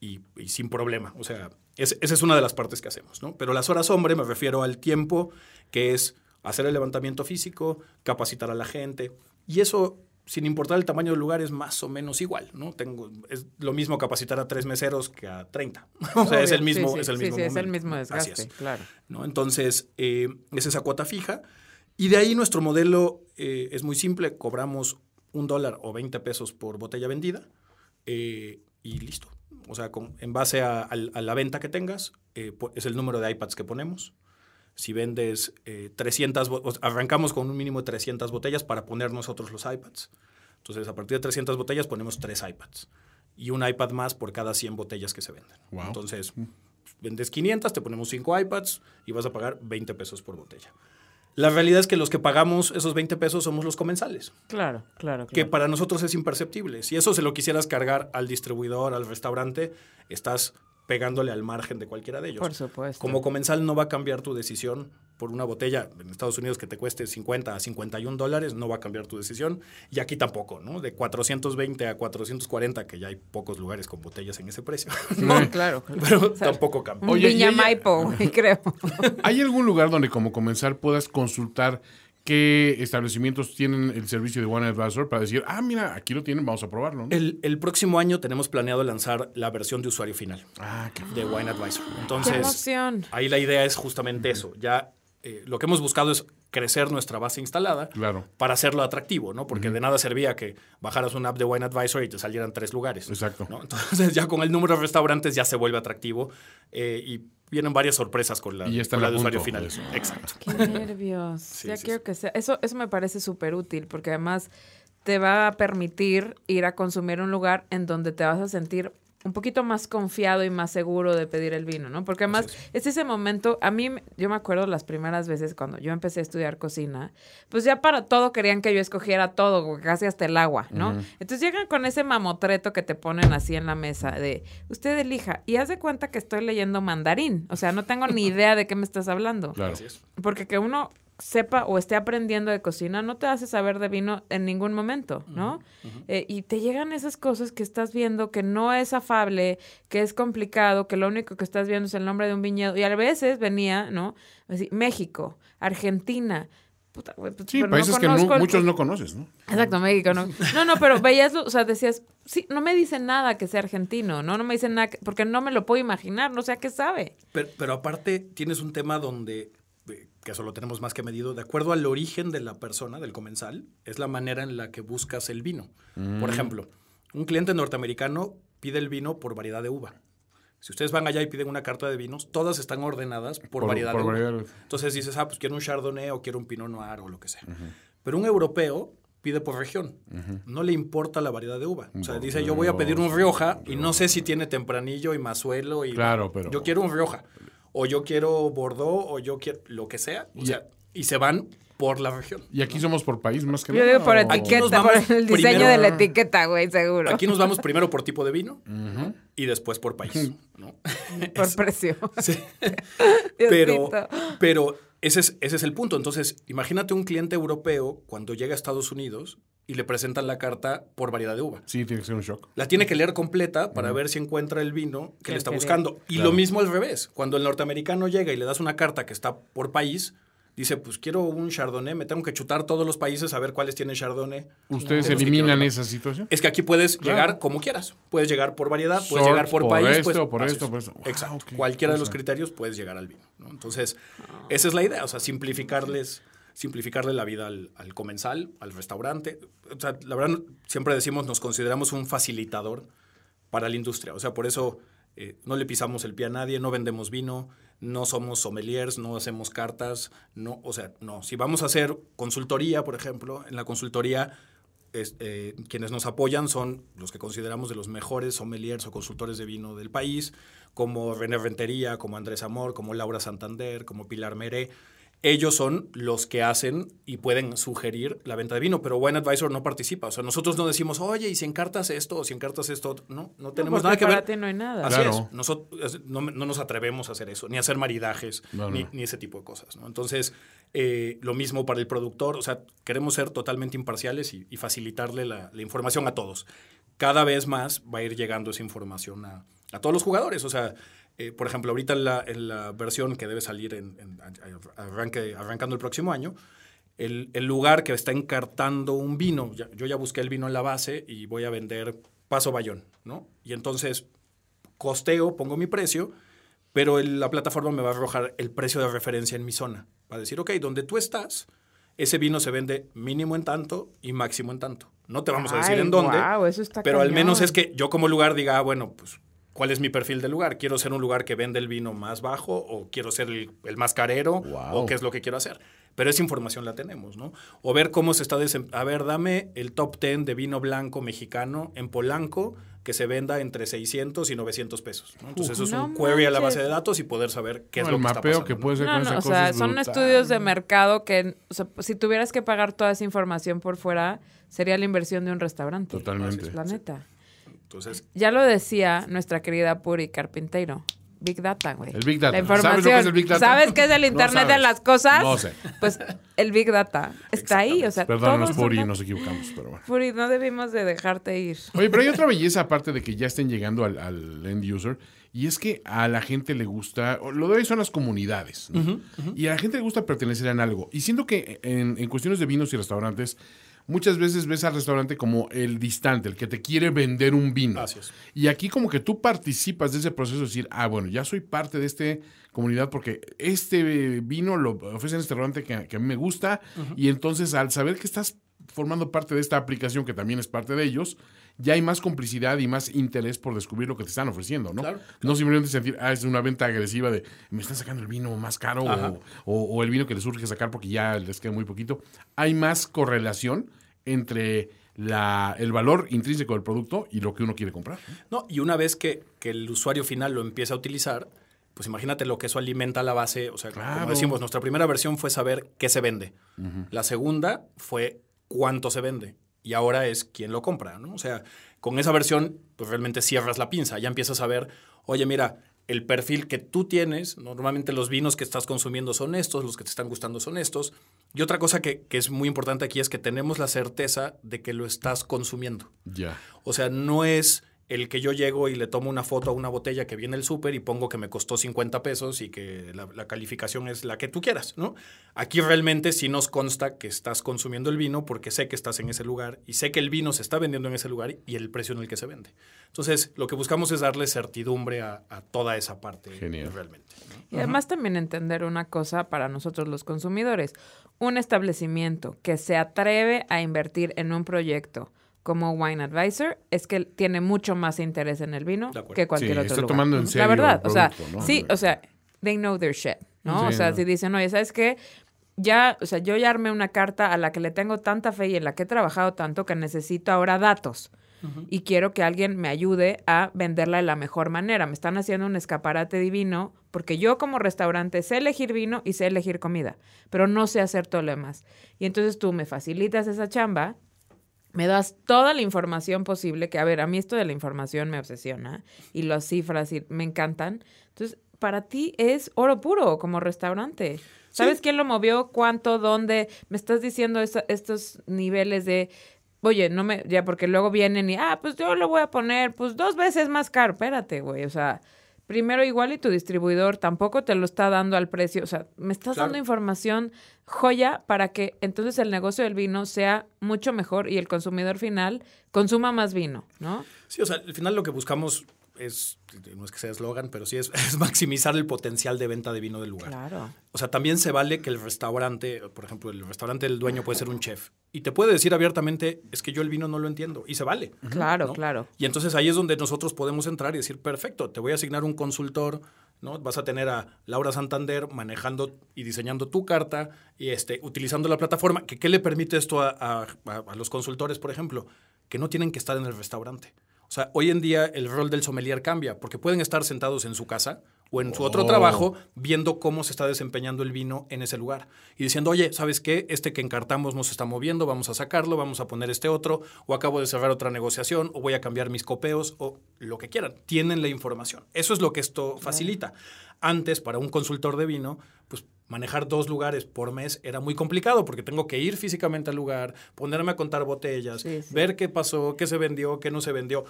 y, sin problema. O sea, es- esa es una de las partes que hacemos, ¿no? Pero las horas hombre me refiero al tiempo que es hacer el levantamiento físico, capacitar a la gente, y eso, sin importar el tamaño del lugar, es más o menos igual, ¿no? Tengo, es lo mismo capacitar a tres meseros que a 30. (laughs) o sea, es el mismo, sí, sí, es el mismo sí, es el mismo ¿no? Así desgaste, es. claro. ¿no? Entonces, eh, es esa cuota fija. Y de ahí nuestro modelo eh, es muy simple. Cobramos un dólar o 20 pesos por botella vendida eh, y listo. O sea, con- en base a, al- a la venta que tengas, eh, es el número de iPads que ponemos. Si vendes eh, 300, bo- o sea, arrancamos con un mínimo de 300 botellas para poner nosotros los iPads. Entonces, a partir de 300 botellas ponemos tres iPads y un iPad más por cada 100 botellas que se venden. Wow. Entonces, vendes 500, te ponemos 5 iPads y vas a pagar 20 pesos por botella. La realidad es que los que pagamos esos 20 pesos somos los comensales, Claro, claro, que claro. para nosotros es imperceptible. Si eso se lo quisieras cargar al distribuidor, al restaurante, estás pegándole al margen de cualquiera de ellos. Por supuesto. Como comensal no va a cambiar tu decisión por una botella en Estados Unidos que te cueste 50 a 51 dólares, no va a cambiar tu decisión. Y aquí tampoco, ¿no? De 420 a 440, que ya hay pocos lugares con botellas en ese precio. No, claro. claro. Pero O sea, tampoco cambia. Oye, Viña Maipo, güey, (laughs) (laughs) creo. ¿Hay algún lugar donde como comensal puedas consultar qué establecimientos tienen el servicio de One Advisor para decir, ah, mira, aquí lo tienen, vamos a probarlo, ¿no? El, el próximo año tenemos planeado lanzar la versión de usuario final Ah, qué de Wine Advisor. ¡Qué Entonces, emoción! ahí la idea es justamente eso. Ya eh, lo que hemos buscado es crecer nuestra base instalada Claro. para hacerlo atractivo, ¿no? Porque de nada servía que bajaras una app de Wine Advisor y te salieran tres lugares. Exacto. ¿no? (laughs) Entonces ya con el número de restaurantes ya se vuelve atractivo eh, y vienen varias sorpresas con la, Y está con la a de usuario final. eso. (laughs) Exacto. ¡Qué nervios! Sí, ya sí, quiero sí. que sea. Eso, eso me parece súper útil, porque además te va a permitir ir a consumir un lugar en donde te vas a sentir un poquito más confiado y más seguro de pedir el vino, ¿no? Porque además es ese momento, a mí, yo me acuerdo las primeras veces cuando yo empecé a estudiar cocina, pues ya para todo querían que yo escogiera todo, casi hasta el agua, ¿no? Entonces llegan con ese mamotreto que te ponen así en la mesa de, usted elija, y haz de cuenta que estoy leyendo mandarín, o sea, no tengo ni (laughs) idea de qué me estás hablando. Claro. Así es. Porque que uno sepa o esté aprendiendo de cocina no te hace saber de vino en ningún momento, ¿no? Eh, y te llegan esas cosas que estás viendo que no es afable, que es complicado, que lo único que estás viendo es el nombre de un viñedo. Y a veces venía, ¿no? Así, México, Argentina. puta, pues, Sí, países que conozco no- el- muchos no conoces, ¿no? Exacto, México, no. (laughs) No, no, pero veías, o sea, decías, sí, no me dicen nada que sea argentino, ¿no? No me dicen nada, que- porque no me lo puedo imaginar, no sé a qué sabe. Pero, pero aparte tienes un tema donde, que eso lo tenemos más que medido, de acuerdo al origen de la persona, del comensal, es la manera en la que buscas el vino. Por ejemplo, un cliente norteamericano pide el vino por variedad de uva. Si ustedes van allá y piden una carta de vinos, todas están ordenadas por, Por- variedad por de uva. variedad. Entonces dices, ah, pues quiero un Chardonnay o quiero un Pinot Noir o lo que sea. Pero un europeo pide por región. No le importa la variedad de uva. O sea, dice, yo voy a pedir un Rioja y no sé si tiene tempranillo y mazuelo y... Claro, pero- Yo quiero un Rioja. O yo quiero Bordeaux o yo quiero lo que sea. O sea, y se van por la región. Y aquí somos por país más que Yo nada. digo por ¿o? Aquí nos etiqueta, por vamos el diseño primero- de la etiqueta, güey, seguro. Aquí nos vamos primero por tipo de vino y después por país. (laughs) ¿no? (laughs) por precio. (laughs) Sí. pero, pero ese es, ese es el punto. Entonces, imagínate un cliente europeo cuando llega a Estados Unidos y le presentan la carta por variedad de uva. Sí, tiene que ser un shock. La tiene que leer completa para ver si encuentra el vino que le está buscando. Y lo mismo al revés. Cuando el norteamericano llega y le das una carta que está por país, dice, pues quiero un Chardonnay, me tengo que chutar todos los países a ver cuáles tienen Chardonnay. ¿Ustedes eliminan esa situación? Es que aquí puedes Claro. llegar como quieras. Puedes llegar por variedad, puedes Sort, llegar por, por país. esto, pues, por haces- esto, por esto. Wow, Exacto. Cualquiera de los criterios puedes llegar al vino. ¿no? Entonces, esa es la idea. O sea, simplificarles, simplificarle la vida al, al comensal, al restaurante. O sea, la verdad, siempre decimos, nos consideramos un facilitador para la industria. O sea, por eso eh, no le pisamos el pie a nadie, no vendemos vino, no somos sommeliers, no hacemos cartas, no, o sea, no. Si vamos a hacer consultoría, por ejemplo, en la consultoría eh, quienes nos apoyan son los que consideramos de los mejores sommeliers o consultores de vino del país, como René Rentería, como Andrés Amor, como Laura Santander, como Pilar Meré. Ellos son los que hacen y pueden sugerir la venta de vino, pero Wine Advisor no participa. O sea, nosotros no decimos, oye, y si encartas esto o si encartas esto, otro?". no, no tenemos porque nada que ver. ti no hay nada. Así Claro. es. Nosotros no, no nos atrevemos a hacer eso, ni a hacer maridajes, No, ni, no. ni ese tipo de cosas. ¿no? Entonces, eh, lo mismo para el productor. O sea, queremos ser totalmente imparciales y, y facilitarle la, la información a todos. Cada vez más va a ir llegando esa información a, a todos los jugadores. O sea, eh, por ejemplo, ahorita en la, en la versión que debe salir en, en- arranque- arrancando el próximo año, el, el lugar que está encartando un vino, ya- yo ya busqué el vino en la base y voy a vender Paso Bayón, ¿no? Y entonces costeo, pongo mi precio, pero el- la plataforma me va a arrojar el precio de referencia en mi zona. Va a decir, ok, donde tú estás, ese vino se vende mínimo en tanto y máximo en tanto. No te vamos a decir Ay, en dónde, guau, eso está pero al cañón. menos es que yo como lugar diga, ah, bueno, pues, ¿cuál es mi perfil de lugar? ¿Quiero ser un lugar que vende el vino más bajo o quiero ser el, el más carero Wow. o qué es lo que quiero hacer? Pero esa información la tenemos, ¿no? O ver cómo se está... desem- A ver, dame el top 10 de vino blanco mexicano en Polanco que se venda entre 600 y 900 pesos. ¿no? Entonces eso es No un query a la base de datos y poder saber qué es lo el que está mapeo pasando. que ¿no? puede ser No, con no, esa o cosa sea, es son brutal. estudios de mercado que, o sea, si tuvieras que pagar toda esa información por fuera, sería la inversión de un restaurante. Totalmente. La neta. Entonces, Ya lo decía nuestra querida Puri Carpinteiro. Big Data, güey. El Big Data. La información. ¿Sabes lo que es el Big Data? ¿Sabes qué es el No Internet de las cosas? No sé. Pues el Big Data está ahí. O sea, Perdónanos, Puri, datos. nos equivocamos, pero bueno. Puri, no debimos de dejarte ir. Oye, pero hay otra belleza aparte de que ya estén llegando al, al end user. Y es que a la gente le gusta, lo de hoy son las comunidades. ¿no? Y a la gente le gusta pertenecer en algo. Y siento que en, en cuestiones de vinos y restaurantes, muchas veces ves al restaurante como el distante, el que te quiere vender un vino. Y aquí como que tú participas de ese proceso de decir, ah, bueno, ya soy parte de esta comunidad porque este vino lo ofrece en este restaurante que, que a mí me gusta. Y entonces al saber que estás formando parte de esta aplicación que también es parte de ellos, ya hay más complicidad y más interés por descubrir lo que te están ofreciendo, ¿no? Claro, No simplemente sentir, ah, es una venta agresiva de, me están sacando el vino más caro o, o- o el vino que les urge sacar porque ya les queda muy poquito. Hay más correlación entre la, el valor intrínseco del producto y lo que uno quiere comprar. No, y una vez que, que el usuario final lo empieza a utilizar, pues imagínate lo que eso alimenta la base. O sea, Claro. como decimos, nuestra primera versión fue saber qué se vende. La segunda fue cuánto se vende. Y ahora es quién lo compra, ¿no? O sea, con esa versión, pues realmente cierras la pinza. Ya empiezas a ver, oye, mira, el perfil que tú tienes, normalmente los vinos que estás consumiendo son estos, los que te están gustando son estos. Y otra cosa que, que es muy importante aquí es que tenemos la certeza de que lo estás consumiendo. Ya. O sea, no es el que yo llego y le tomo una foto a una botella que viene el súper y pongo que me costó 50 pesos y que la, la, calificación es la que tú quieras, ¿no? Aquí realmente sí nos consta que estás consumiendo el vino porque sé que estás en ese lugar y sé que el vino se está vendiendo en ese lugar y el precio en el que se vende. Entonces, lo que buscamos es darle certidumbre a, a toda esa parte Genial. realmente. ¿no? Y además también entender una cosa para nosotros los consumidores. Un establecimiento que se atreve a invertir en un proyecto como Wine Advisor es que tiene mucho más interés en el vino que cualquier Sí, otro está lugar. tomando en serio La verdad, el o sea, producto, ¿no? sí, o sea, they know their shit, ¿no? Sí, o sea, no. si dicen, oye, ¿sabes qué? Ya, o sea, yo ya armé una carta a la que le tengo tanta fe y en la que he trabajado tanto que necesito ahora datos. Y quiero que alguien me ayude a venderla de la mejor manera. Me están haciendo un escaparate divino porque yo como restaurante sé elegir vino y sé elegir comida, pero no sé hacer todo lo demás. Y entonces tú me facilitas esa chamba me das toda la información posible, que a ver, a mí esto de la información me obsesiona y las cifras y me encantan. Entonces, para ti es oro puro como restaurante. ¿Sabes quién lo movió? ¿Cuánto? ¿Dónde? Me estás diciendo estos niveles de, oye, no me, ya porque luego vienen y, ah, pues yo lo voy a poner, pues dos veces más caro. Espérate, güey, o sea, primero igual y tu distribuidor tampoco te lo está dando al precio. O sea, me estás Claro. dando información joya para que entonces el negocio del vino sea mucho mejor y el consumidor final consuma más vino, ¿no? Sí, o sea, al final lo que buscamos es, no es que sea eslogan, pero sí es, (laughs) es maximizar el potencial de venta de vino del lugar. Claro. O sea, también se vale que el restaurante, por ejemplo, el restaurante del dueño puede ser un chef y te puede decir abiertamente, es que yo el vino no lo entiendo y se vale. Claro, ¿no? claro. Y entonces ahí es donde nosotros podemos entrar y decir, perfecto, te voy a asignar un consultor, ¿no? Vas a tener a Laura Santander manejando y diseñando tu carta y este, utilizando la plataforma. ¿Que, ¿Qué le permite esto a- a- a los consultores, por ejemplo? Que no tienen que estar en el restaurante. O sea, hoy en día el rol del sommelier cambia porque pueden estar sentados en su casa o en su otro Oh. trabajo viendo cómo se está desempeñando el vino en ese lugar y diciendo, oye, ¿sabes qué? Este que encartamos no se está moviendo, vamos a sacarlo, vamos a poner este otro, o acabo de cerrar otra negociación, o voy a cambiar mis copeos, o lo que quieran. Tienen la información. Eso es lo que esto facilita. Antes, para un consultor de vino, pues manejar dos lugares por mes era muy complicado porque tengo que ir físicamente al lugar, ponerme a contar botellas, Sí, sí. ver qué pasó, qué se vendió, qué no se vendió.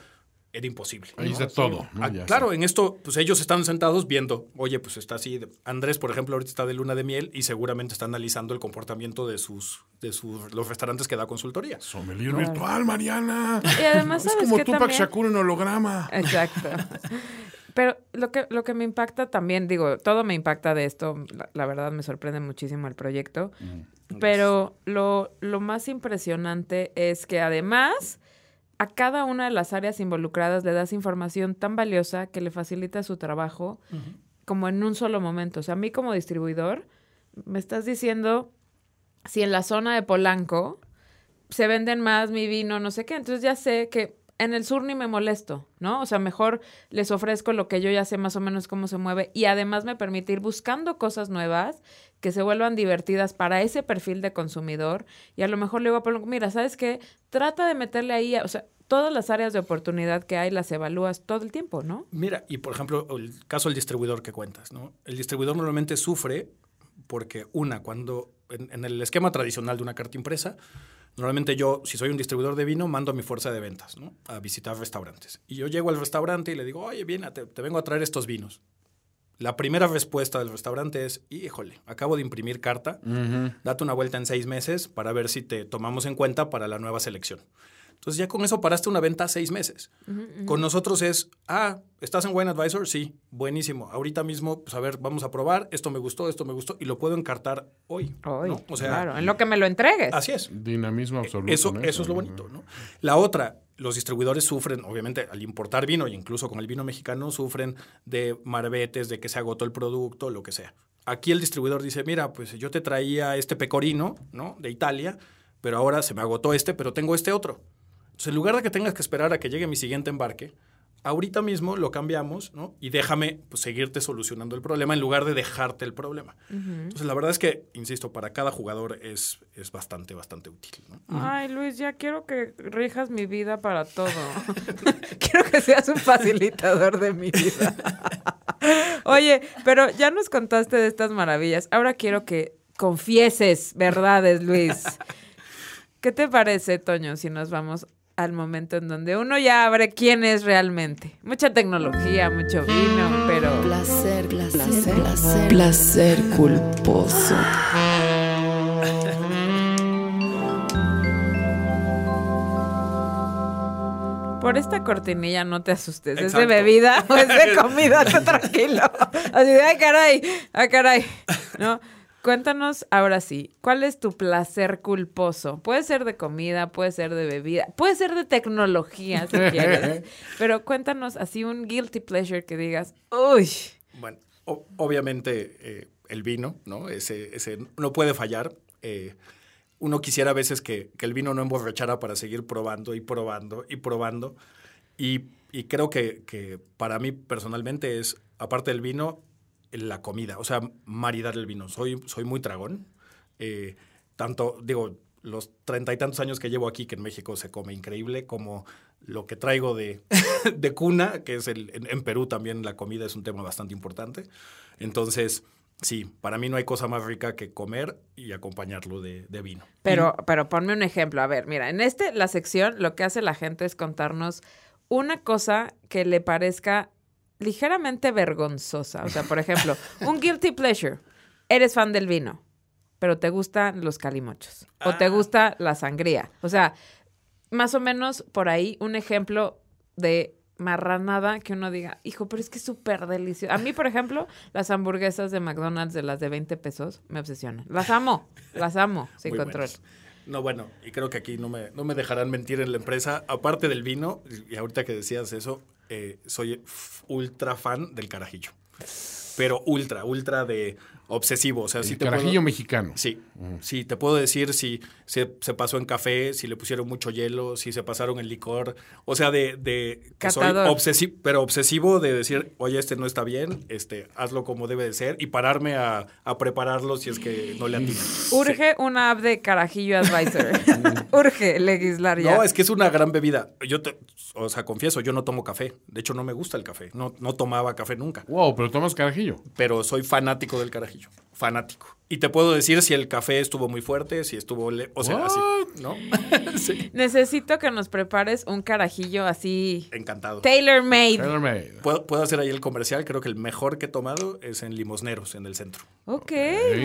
Era imposible. Ahí ¿no? está todo. ¿no? Ah, claro, en esto, pues ellos están sentados viendo, oye, pues está así. Andrés, por ejemplo, ahorita está de luna de miel y seguramente está analizando el comportamiento de sus, de sus, los restaurantes que da consultoría. Sommelier virtual, Mariana. Y además, es ¿sabes como qué Tupac también? Shakur en holograma. Exacto. (laughs) Pero lo que, lo que me impacta también, digo, todo me impacta de esto, la, la verdad me sorprende muchísimo el proyecto, pero lo, lo más impresionante es que además a cada una de las áreas involucradas le das información tan valiosa que le facilita su trabajo como en un solo momento. O sea, a mí como distribuidor, me estás diciendo si en la zona de Polanco se venden más mi vino, no sé qué. Entonces ya sé que en el sur ni me molesto, ¿no? O sea, mejor les ofrezco lo que yo ya sé más o menos cómo se mueve y además me permite ir buscando cosas nuevas que se vuelvan divertidas para ese perfil de consumidor y a lo mejor le digo a Polanco, mira, ¿sabes qué? Trata de meterle ahí, o sea, todas las áreas de oportunidad que hay las evalúas todo el tiempo, ¿no? Mira, y por ejemplo, el caso del distribuidor que cuentas, ¿no? El distribuidor normalmente sufre porque, una, cuando en, en el esquema tradicional de una carta impresa, normalmente yo, si soy un distribuidor de vino, mando a mi fuerza de ventas, ¿no? A visitar restaurantes. Y yo llego al restaurante y le digo, oye, bien, te, te vengo a traer estos vinos. La primera respuesta del restaurante es, híjole, acabo de imprimir carta, date una vuelta en seis meses para ver si te tomamos en cuenta para la nueva selección. Entonces ya con eso paraste una venta seis meses. Con nosotros es, ah, ¿estás en Wine Advisor? Sí, buenísimo. Ahorita mismo, pues a ver, vamos a probar, esto me gustó, esto me gustó, y lo puedo encartar hoy. Hoy, ¿no? O sea, claro, en lo que me lo entregues. así es. Dinamismo absoluto. Eso, ¿no? eso es lo bonito, ¿no? La otra, los distribuidores sufren, obviamente, al importar vino, y incluso con el vino mexicano, sufren de marbetes, de que se agotó el producto, lo que sea. Aquí el distribuidor dice, mira, pues yo te traía este pecorino, ¿no? De Italia, pero ahora se me agotó este, pero tengo este otro. Entonces, en lugar de que tengas que esperar a que llegue mi siguiente embarque, ahorita mismo lo cambiamos, ¿no? Y déjame pues, seguirte solucionando el problema en lugar de dejarte el problema. Entonces, la verdad es que, insisto, para cada jugador es, es bastante, bastante útil, ¿no? Ay, Luis, ya quiero que rijas mi vida para todo. (laughs) (laughs) quiero que seas un facilitador de mi vida. (laughs) Oye, pero ya nos contaste de estas maravillas. Ahora quiero que confieses verdades, Luis. ¿Qué te parece, Toño, si nos vamos al momento en donde uno ya abre quién es realmente. Mucha tecnología, mucho vino, pero Placer, placer, placer, placer culposo. por esta cortinilla no te asustes. ¿Es de Exacto. bebida o (laughs) es de (laughs) comida? Tranquilo. Así de, ay, caray, ay, caray. ¿No? Cuéntanos ahora sí, ¿cuál es tu placer culposo? Puede ser de comida, puede ser de bebida, puede ser de tecnología si quieres. (laughs) Pero cuéntanos así un guilty pleasure que digas, uy, Bueno, o- obviamente eh, el vino, ¿no? Ese, ese no puede fallar. Eh, uno quisiera a veces que, que el vino no emborrachara para seguir probando y probando y probando. Y, y creo que, que para mí personalmente es, aparte del vino, la comida. O sea, maridar el vino. Soy, soy muy tragón. Eh, tanto, digo, los treinta y tantos años que llevo aquí, que en México se come increíble, como lo que traigo de, (laughs) de cuna, que es el, en, en Perú también la comida es un tema bastante importante. Entonces, sí, para mí no hay cosa más rica que comer y acompañarlo de, de vino. Pero, pero ponme un ejemplo. A ver, mira, en este, la sección, lo que hace la gente es contarnos una cosa que le parezca ligeramente vergonzosa. O sea, por ejemplo, un guilty pleasure. Eres fan del vino, pero te gustan los calimochos. O te Ah. gusta la sangría. O sea, más o menos por ahí un ejemplo de marranada que uno diga, hijo, pero es que es súper delicioso. A mí, por ejemplo, las hamburguesas de McDonald's de las de 20 pesos me obsesionan. Las amo, las amo, (laughs) sin Muy control. buenas. No, bueno, y creo que aquí no me, no me dejarán mentir en la empresa. Aparte del vino, y ahorita que decías eso, eh, soy ultra fan del carajillo. Pero ultra, ultra de obsesivo. O sea, sí El te puedo- carajillo mexicano. Sí, sí, te puedo decir si se, se pasó en café, si le pusieron mucho hielo, si se pasaron en licor. O sea, de, de que soy obsesivo, pero obsesivo de decir, oye, este no está bien, este, hazlo como debe de ser y pararme a, a prepararlo si es que no le atinan. Urge una app de carajillo advisor. (laughs) Urge legislar ya. No, es que es una gran bebida. Yo te, o sea, confieso, yo no tomo café. De hecho, no me gusta el café. No, no tomaba café nunca. Wow, pero tomas carajillo. Pero soy fanático del carajillo. 말이죠. Fanático. Y te puedo decir si el café estuvo muy fuerte, si estuvo... le- o sea, así? ¿no? (laughs) sí. Necesito que nos prepares un carajillo así Encantado. tailor made. Tailor made. Puedo, puedo hacer ahí el comercial. Creo que el mejor que he tomado es en Limosneros, en el centro. Ok,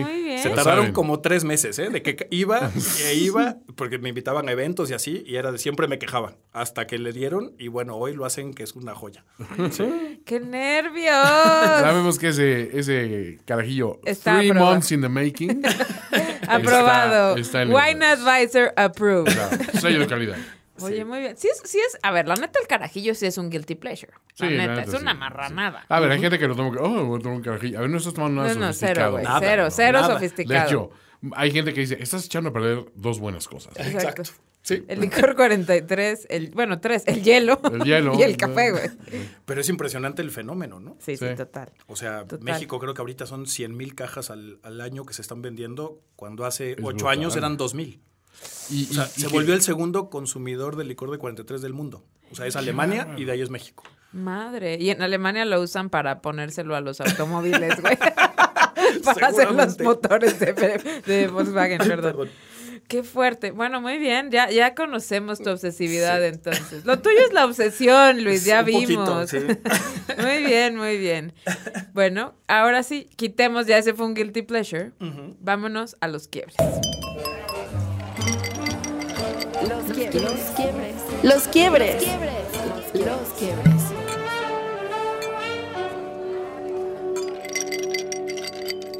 muy bien. Se tardaron como tres meses, ¿eh? De que (laughs) iba e iba, porque me invitaban a eventos y así, y era de siempre me quejaba. Hasta que le dieron, y bueno, hoy lo hacen que es una joya. (laughs) ¡Qué nervios! Sabemos que ese, ese carajillo, Está three aprobado. months in the making, (laughs) Aprobado. está el- Wine Advisor approved. claro, sello de calidad. Oye, muy bien. Sí es, sí es, a ver, la neta el carajillo sí es un guilty pleasure. La Sí, la neta, neta, es una sí, marranada. A ver, hay gente que lo toma, que, oh, voy a tomar un carajillo. A ver, no estás tomando nada No, no, cero, sofisticado. güey. Nada, Cero, no, cero nada. De sofisticado. hecho, hay gente que dice, estás echando a perder dos buenas cosas. Exacto. Sí. El licor 43, el, bueno, tres, el hielo, El hielo. (laughs) y el café, güey. Pero es impresionante el fenómeno, ¿no? Sí, sí, Sí. total. O sea, Total. México creo que ahorita son 100 mil cajas al, al año que se están vendiendo, cuando hace Es ocho brutal. años eran 2 mil. Y, O sea, y- se y volvió que- el segundo consumidor de licor de 43 del mundo. O sea, es Alemania y de ahí es México. Madre. Y en Alemania lo usan para ponérselo a los automóviles, güey. (laughs) (laughs) para hacer los motores de, de Volkswagen, perdón. Perdón. Qué fuerte. Bueno, muy bien. Ya, ya conocemos tu obsesividad entonces. Lo tuyo es la obsesión, Luis. Ya Un poquito, vimos. sí. (laughs) muy bien, muy bien. Bueno, ahora sí, quitemos ya ese fue un guilty pleasure. Vámonos a los quiebres. Los quiebres. Los quiebres. Los quiebres. Los quiebres.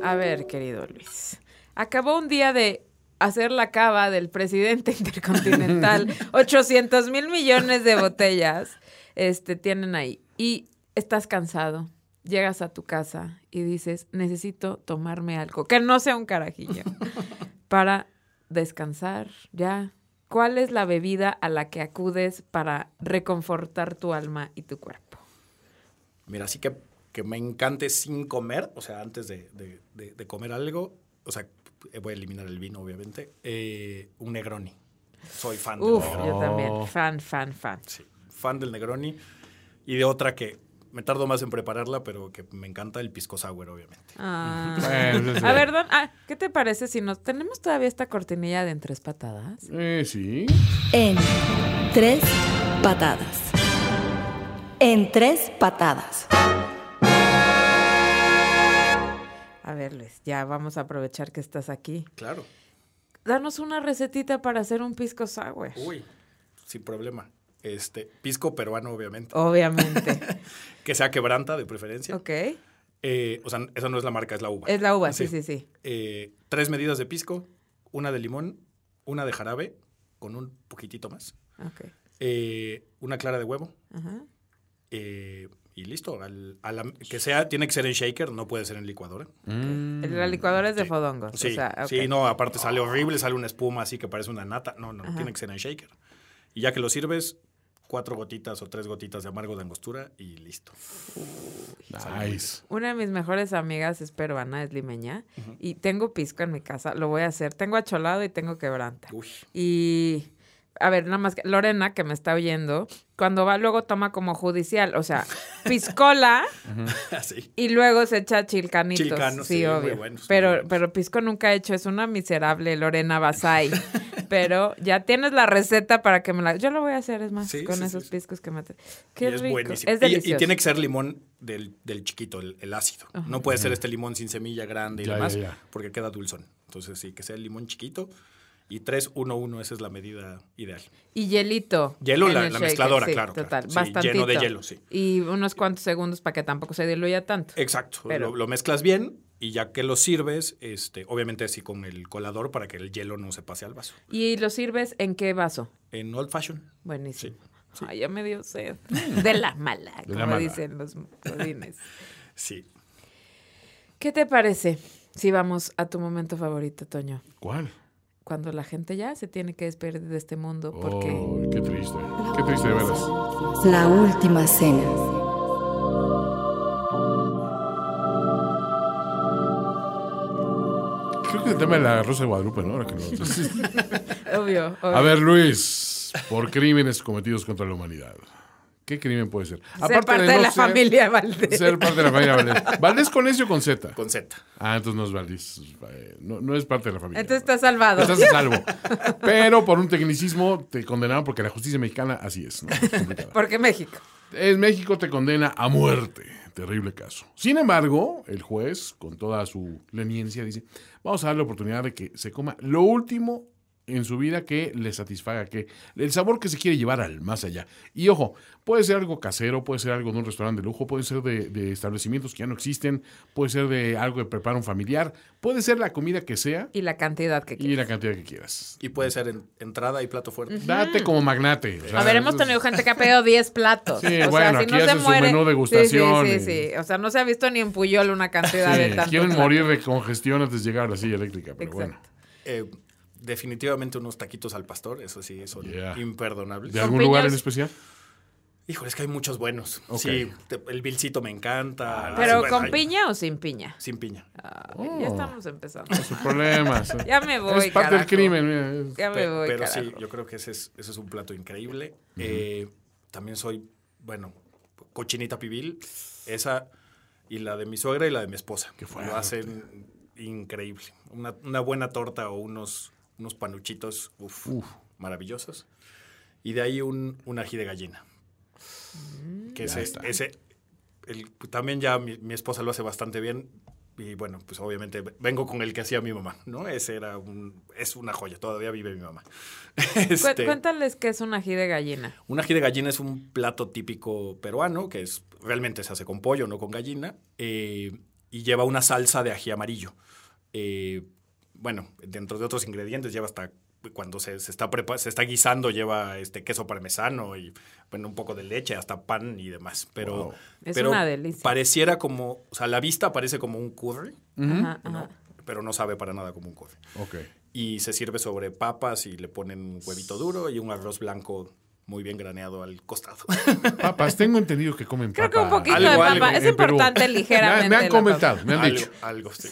A ver, querido Luis. Acabó un día de hacer la cava del presidente (laughs) intercontinental. 800 mil millones de botellas este, tienen ahí. Y estás cansado. Llegas a tu casa y dices, necesito tomarme algo, que no sea un carajillo, (laughs) para descansar ya. ¿Cuál es la bebida a la que acudes para reconfortar tu alma y tu cuerpo? Mira, así que, que me encante sin comer, o sea, antes de, de- de- de comer algo, o sea, voy a eliminar el vino, obviamente, eh, un Negroni. Soy fan del Uf, Negroni. yo también. Oh. Fan, fan, fan. Sí, fan del Negroni. Y de otra que me tardo más en prepararla, pero que me encanta el pisco sour, obviamente. Ah. (laughs) A ver, Don, ah, ¿qué te parece si nos tenemos todavía esta cortinilla de en tres patadas? Eh, sí. En tres patadas. En tres patadas. A ver, Luis, ya vamos a aprovechar que estás aquí. Claro. Danos una recetita para hacer un pisco sour. Uy, sin problema. Este, pisco peruano, obviamente. Obviamente. (laughs) Que sea quebranta, de preferencia. ok. Eh, o sea, esa no es la marca, es la uva. Es la uva, sí, sí, sí. Eh, tres medidas de pisco, una de limón, una de jarabe, con un poquitito más. Ok. eh, una clara de huevo. Ajá. Eh, y listo. Al- a la- que sea, tiene que ser en shaker, no puede ser en licuadora. Mm. La licuadora es de fodongos. Sí, o sea, ok. sí, no, aparte sale horrible, sale una espuma así que parece una nata. No, no, Ajá. tiene que ser en shaker. Y ya que lo sirves, cuatro gotitas o tres gotitas de amargo de angostura y listo. Nice. Una de mis mejores amigas es peruana, es limeña, y tengo pisco en mi casa, lo voy a hacer. Tengo acholado y tengo quebranta. Uy. Y, a ver, nada más que Lorena, que me está oyendo, cuando va luego toma como judicial, o sea, (laughs) piscola (laughs) y luego se echa chilcanitos. Chilcanos, sí, sí, muy obvio. buenos, muy pero, buenos. pero pisco nunca he hecho, es una miserable Lorena Basay. pero ya tienes la receta para que me la... Yo lo voy a hacer, es más, Sí, con sí, esos sí, sí. piscos que me... Qué es rico. buenísimo. Es Y- y, delicioso. tiene que ser limón del, del chiquito, el, el ácido. No puede ser este limón sin semilla grande y Ya, demás, ya, ya. porque queda dulzón. Entonces, sí, que sea el limón chiquito. Y 3, 1, 1, esa es la medida ideal. Y hielito. Hielo, la- la mezcladora, sí, claro, claro. Total, Sí, bastantito. lleno de hielo, sí. Y unos cuantos segundos para que tampoco se diluya tanto. Exacto. Pero- Lo, lo mezclas bien y ya que lo sirves, este, obviamente así con el colador para que el hielo no se pase al vaso. ¿Y lo sirves en qué vaso? En old fashion. Buenísimo. Ay, ya me dio sed. De la mala, la como mala. dicen los godines. Sí. ¿Qué te parece si vamos a tu momento favorito, Toño? ¿Cuál? Cuando la gente ya se tiene que despedir de este mundo porque... Oh, qué triste. Qué triste, de veras. La última cena. Creo que el tema de la Rosa de Guadalupe, ¿no? Ahora que lo (laughs) dices. Obvio, obvio. A ver, Luis, por crímenes cometidos contra la humanidad. ¿Qué crimen puede ser? Ser parte de, no la ser- familia Valdés. Ser parte de la familia Valdés. (laughs) ¿Valdés con S o con Z? Con Z. Ah, entonces no es Valdés. eh, No, no es parte de la familia. Entonces está salvado. Estás a salvo. (laughs) Pero por un tecnicismo te condenaron porque la justicia mexicana así es. ¿no? Es complicada. (laughs) Porque México. En México te condena a muerte. Terrible caso. Sin embargo, el juez, con toda su leniencia, dice, vamos a darle la oportunidad de que se coma lo último en su vida que le satisfaga, que el sabor que se quiere llevar al más allá. Y ojo, puede ser algo casero, puede ser algo de un restaurante de lujo, puede ser de, de establecimientos que ya no existen, puede ser de algo de preparo un familiar, puede ser la comida que sea Y la cantidad que y quieras. la cantidad que quieras. Y puede ser en- entrada y plato fuerte. Date como magnate. o sea, A ver, hemos tenido gente que ha pedido 10 platos. Sí, o bueno, sea, si aquí no se hacen su muere. menú degustación Sí, sí, y- sí, sí. O sea, no se ha visto ni en Puyol una cantidad Sí, de tanto. quieren plato. morir de congestión antes de llegar a la silla eléctrica, pero bueno. Eh, definitivamente unos taquitos al pastor, eso sí, son Yeah. imperdonables. ¿De ¿Con algún lugar en especial? Híjole, es que hay muchos buenos. Sí, te- el vilcito me encanta. ¿Pero Bueno, con hay- piña o sin piña? Sin piña. Ay, Ya estamos empezando. Sus problemas. (laughs) Ya me voy, Es parte del crimen. mira. Ya me voy, pero carajo. sí, yo creo que ese es, ese es un plato increíble. Eh, también soy, bueno, cochinita pibil. Esa y la de mi suegra y la de mi esposa. Qué fuerte. Lo hacen increíble. Una, una buena torta o unos, unos panuchitos, uf, maravillosos. Y de ahí un, un ají de gallina. Que Ya ese, está. ese el- también ya mi, mi esposa lo hace bastante bien. Y bueno, pues obviamente vengo con el que hacía mi mamá, ¿no? Ese era un, es una joya, todavía vive mi mamá. (laughs) Este, Cuéntales qué es un ají de gallina. un ají de gallina es un plato típico peruano, que es realmente se hace con pollo, no con gallina, eh, y lleva una salsa de ají amarillo. Eh, bueno, dentro de otros ingredientes lleva hasta cuando se, se está prepa- se está guisando lleva este queso parmesano y bueno un poco de leche hasta pan y demás pero Wow. Es pero una delicia. pareciera como o sea a la vista parece como un curry Ajá, ¿no? ajá. pero no sabe para nada como un curry Ok. y se sirve sobre papas y le ponen un huevito duro y un arroz blanco muy bien graneado al costado. (laughs) Papas, tengo entendido que comen Creo papa. que un poquito Algo, de algo papa. Es Perú. importante Me, ligeramente. han- me han comentado, me han algo, dicho. algo, sí.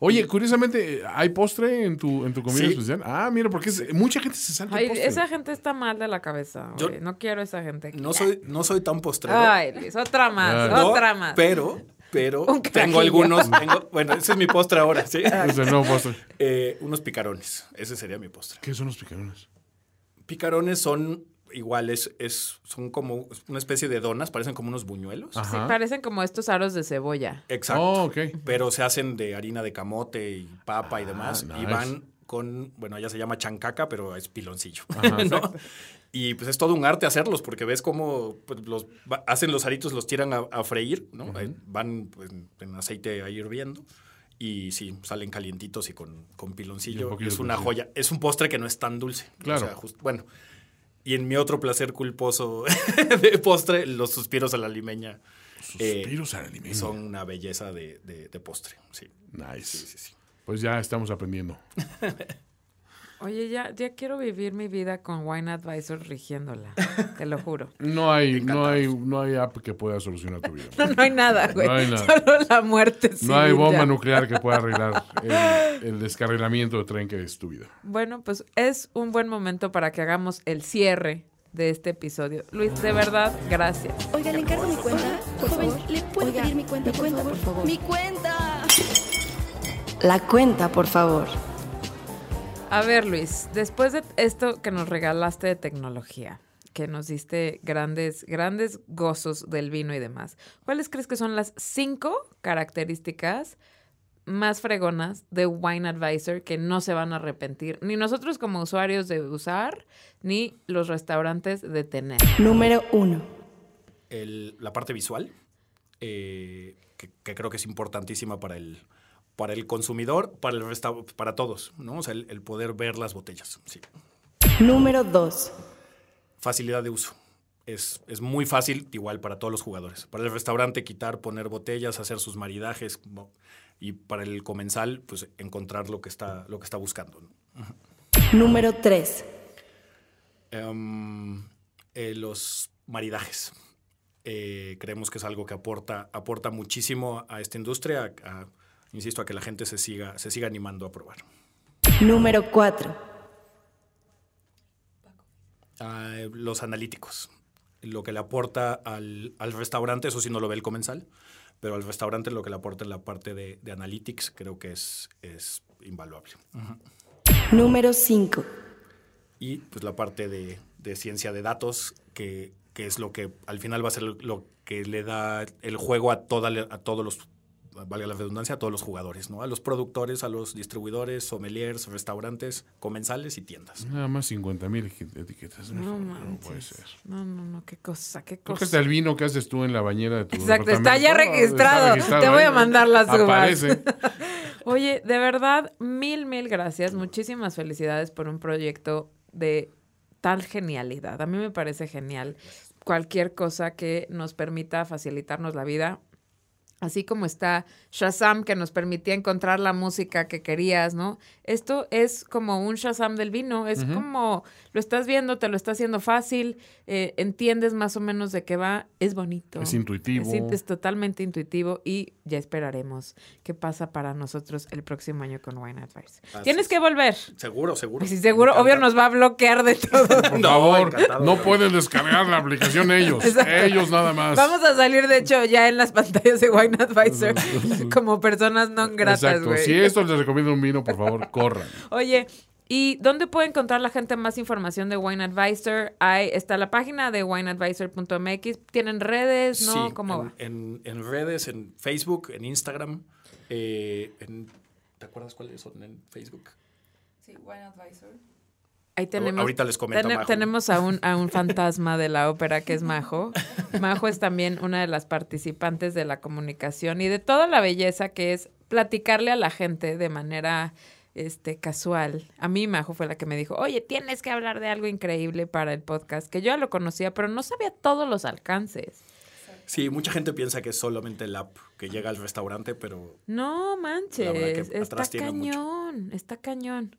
Oye, curiosamente, ¿hay postre en tu, en tu comida Sí. especial? Ah, mira, porque es- mucha gente se salta el postre. esa gente está mal de la cabeza. Yo-. No quiero esa gente. aquí. No soy, no soy tan postrero. Ay, Luis, otra más, Ah. No, otra más. Pero, pero tengo algunos. tengo- bueno, ese es mi postre ahora, ¿sí? (laughs) Es el nuevo postre. Eh, unos picarones. Ese sería mi postre. ¿Qué son los picarones? Picarones son iguales, es, son como una especie de donas, parecen como unos buñuelos. Sí, parecen como estos aros de cebolla. Exacto. Oh. Pero se hacen de harina de camote y papa y demás. Ah, Y nice. van con, bueno, ella se llama chancaca, pero es piloncillo. Ajá. ¿no? Y pues es todo un arte hacerlos, porque ves cómo pues, los hacen los aritos, los tiran a, a freír, ¿no? Eh, Van pues, en, en aceite ahí hirviendo. Y sí, salen calientitos y con, con Y un piloncillo. es una joya. Es un postre que no es tan dulce. Claro. O sea, just- bueno. Y en mi otro placer culposo (laughs) de postre, los suspiros a la limeña. eh, Suspiros a la limeña. son una belleza de, de- de postre. Sí. Nice. Sí, sí, sí. Pues ya estamos aprendiendo. (laughs) Oye, ya, ya quiero vivir mi vida con Wine Advisor rigiéndola. Te lo juro. (laughs) No hay, no hay, no hay app que pueda solucionar tu vida. (laughs) No, no hay nada, güey. No hay nada. Solo la muerte. No hay bomba ya. nuclear que pueda arreglar (laughs) el, el descarrilamiento de tren que es tu vida. Bueno, pues es un buen momento para que hagamos el cierre de este episodio. Luis, de verdad, gracias. Oiga, le encargo mi cuenta, por Joven, favor. ¿le puede Oiga, pedir mi cuenta, mi por cuenta, favor? por favor. ¡Mi cuenta! La cuenta, por favor. A ver, Luis, después de esto que nos regalaste de tecnología, que nos diste grandes, grandes gozos del vino y demás, ¿cuáles crees que son las cinco características más fregonas de Wine Advisor que no se van a arrepentir, ni nosotros como usuarios de usar, ni los restaurantes de tener? Número uno. El- la parte visual, eh, que, que creo que es importantísima para el, para el consumidor, para, el resta- para todos, ¿no? O sea, el, el poder ver las botellas. Sí. Número dos. Facilidad de uso. Es, es muy fácil, igual para todos los jugadores. Para el restaurante, quitar, poner botellas, hacer sus maridajes. ¿no? Y para el comensal, pues encontrar lo que está, lo que está buscando. ¿no? Número tres. Em, eh, los maridajes. Eh, creemos que es algo que aporta, aporta muchísimo a esta industria, a- insisto, a que la gente se siga, se siga animando a probar. Número cuatro. Ah, los analíticos. Lo que le aporta al, al restaurante, eso sí no lo ve el comensal, pero al restaurante lo que le aporta en la parte de, de analytics creo que es, es invaluable. Número cinco. y pues la parte de, de ciencia de datos, que, que es lo que al final va a ser lo que le da el juego a, toda, a todos los, valga la redundancia, a todos los jugadores, ¿no? A los productores, a los distribuidores, sommeliers, restaurantes, comensales y tiendas. Nada más 50 mil etiquetas. No No, manches. puede ser. No, no, no, qué cosa, qué Creo que cosa. el vino que haces tú en la bañera de tu Exacto, está ya registrado. Te voy a mandar las. Aparece. (laughs) Oye, de verdad, mil, mil gracias. Muchísimas felicidades por un proyecto de tal genialidad. A mí me parece genial cualquier cosa que nos permita facilitarnos la vida. Así como está Shazam que nos permitía encontrar la música que querías, ¿no? Esto es como un Shazam del vino, es como lo estás viendo, te lo está haciendo fácil, eh, entiendes más o menos de qué va, es bonito. Es intuitivo. Es, es totalmente intuitivo y ya esperaremos qué pasa para nosotros el próximo año con Wine Advice. Así Tienes es. que volver. Seguro, seguro. Sí, seguro, Me obvio nos va a bloquear de todo. Por No, favor, encantado. no pueden descargar la aplicación ellos. (laughs) Exacto. Ellos nada más. Vamos a salir, de hecho, ya en las pantallas de Wine Advisor (laughs) como personas no gratas, Exacto. güey. Si esto les recomienda un vino, por favor, corran. (laughs) Oye, ¿y dónde puede encontrar la gente más información de Wine Advisor? Hay, está la página de wineadvisor.mx. ¿Tienen redes? ¿No? Sí, ¿Cómo en, va? En, en redes, en Facebook, en Instagram. eh, en- ¿Te acuerdas cuáles son en Facebook? Sí, Wine Advisor. Ahí tenemos, ahorita les comento, Majo. tenemos a un, a un fantasma de la ópera que es (laughs) Majo. Majo es también una de las participantes de la comunicación y de toda la belleza que es platicarle a la gente de manera este casual. A mí Majo fue la que me dijo, oye, tienes que hablar de algo increíble para el podcast, que yo ya lo conocía, pero no sabía todos los alcances. Sí, mucha gente piensa que es solamente el app que llega al restaurante, pero No manches, está mucho. cañón, está cañón.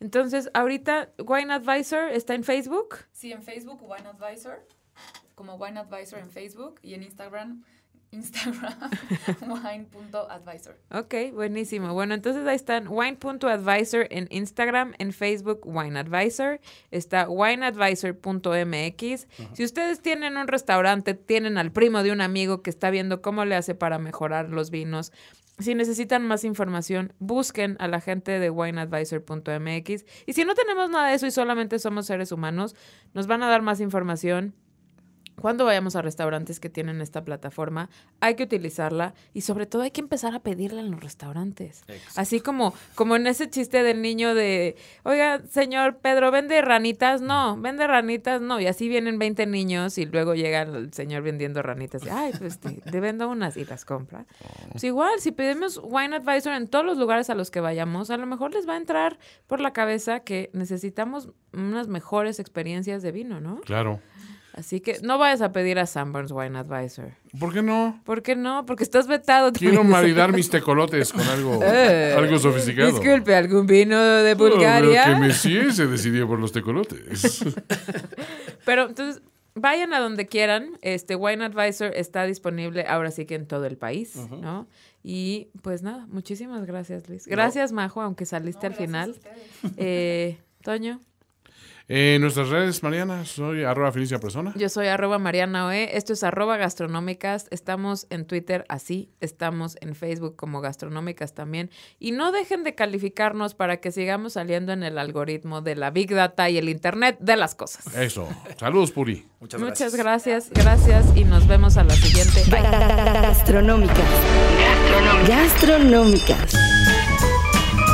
Entonces, ahorita Wine Advisor está en Facebook. Sí, en Facebook, Wine Advisor. Como Wine Advisor en Facebook y en Instagram, Instagram, (laughs) wine.advisor. Ok, buenísimo. Bueno, entonces ahí están wine.advisor en Instagram, en Facebook Wine Advisor, está wineadvisor.mx. Si ustedes tienen un restaurante, tienen al primo de un amigo que está viendo cómo le hace para mejorar los vinos, si necesitan más información, busquen a la gente de wineadvisor.mx. Y si no tenemos nada de eso y solamente somos seres humanos, nos van a dar más información cuando vayamos a restaurantes que tienen esta plataforma, hay que utilizarla y sobre todo hay que empezar a pedirla en los restaurantes. Exacto. Así como, como en ese chiste del niño de, oiga, señor Pedro, ¿vende ranitas? No, ¿vende ranitas? No. Y así vienen 20 niños y luego llega el señor vendiendo ranitas. Y, Ay, pues te, te vendo unas y las compra. Pues igual, si pedimos Wine Advisor en todos los lugares a los que vayamos, a lo mejor les va a entrar por la cabeza que necesitamos unas mejores experiencias de vino, ¿no? Claro. Así que no vayas a pedir a Sanborns Wine Advisor. ¿Por qué no? ¿Por qué no? Porque estás vetado. Quiero también. (laughs) maridar mis tecolotes con algo, (laughs) Eh, algo sofisticado. Disculpe, ¿algún vino de Oh, veo Bulgaria? que Messier se decidió por los tecolotes. (laughs) Pero entonces, vayan a donde quieran. Este Wine Advisor está disponible ahora sí que en todo el país, ¿no? Y pues nada, muchísimas gracias, Luis. Gracias, Majo, aunque saliste al final. Eh, Toño, En nuestras redes, Mariana, soy arroba Felicia Persona. yo soy arroba Mariana Oe. Esto es arroba gastronómicas. Estamos en Twitter así. Estamos en Facebook como gastronómicas también. Y no dejen de calificarnos para que sigamos saliendo en el algoritmo de la Big Data y el Internet de las cosas. Eso. Saludos, Puri. Muchas, Muchas gracias. gracias, gracias y nos vemos a la siguiente. Bye. Gastronómicas. Gastronómicas.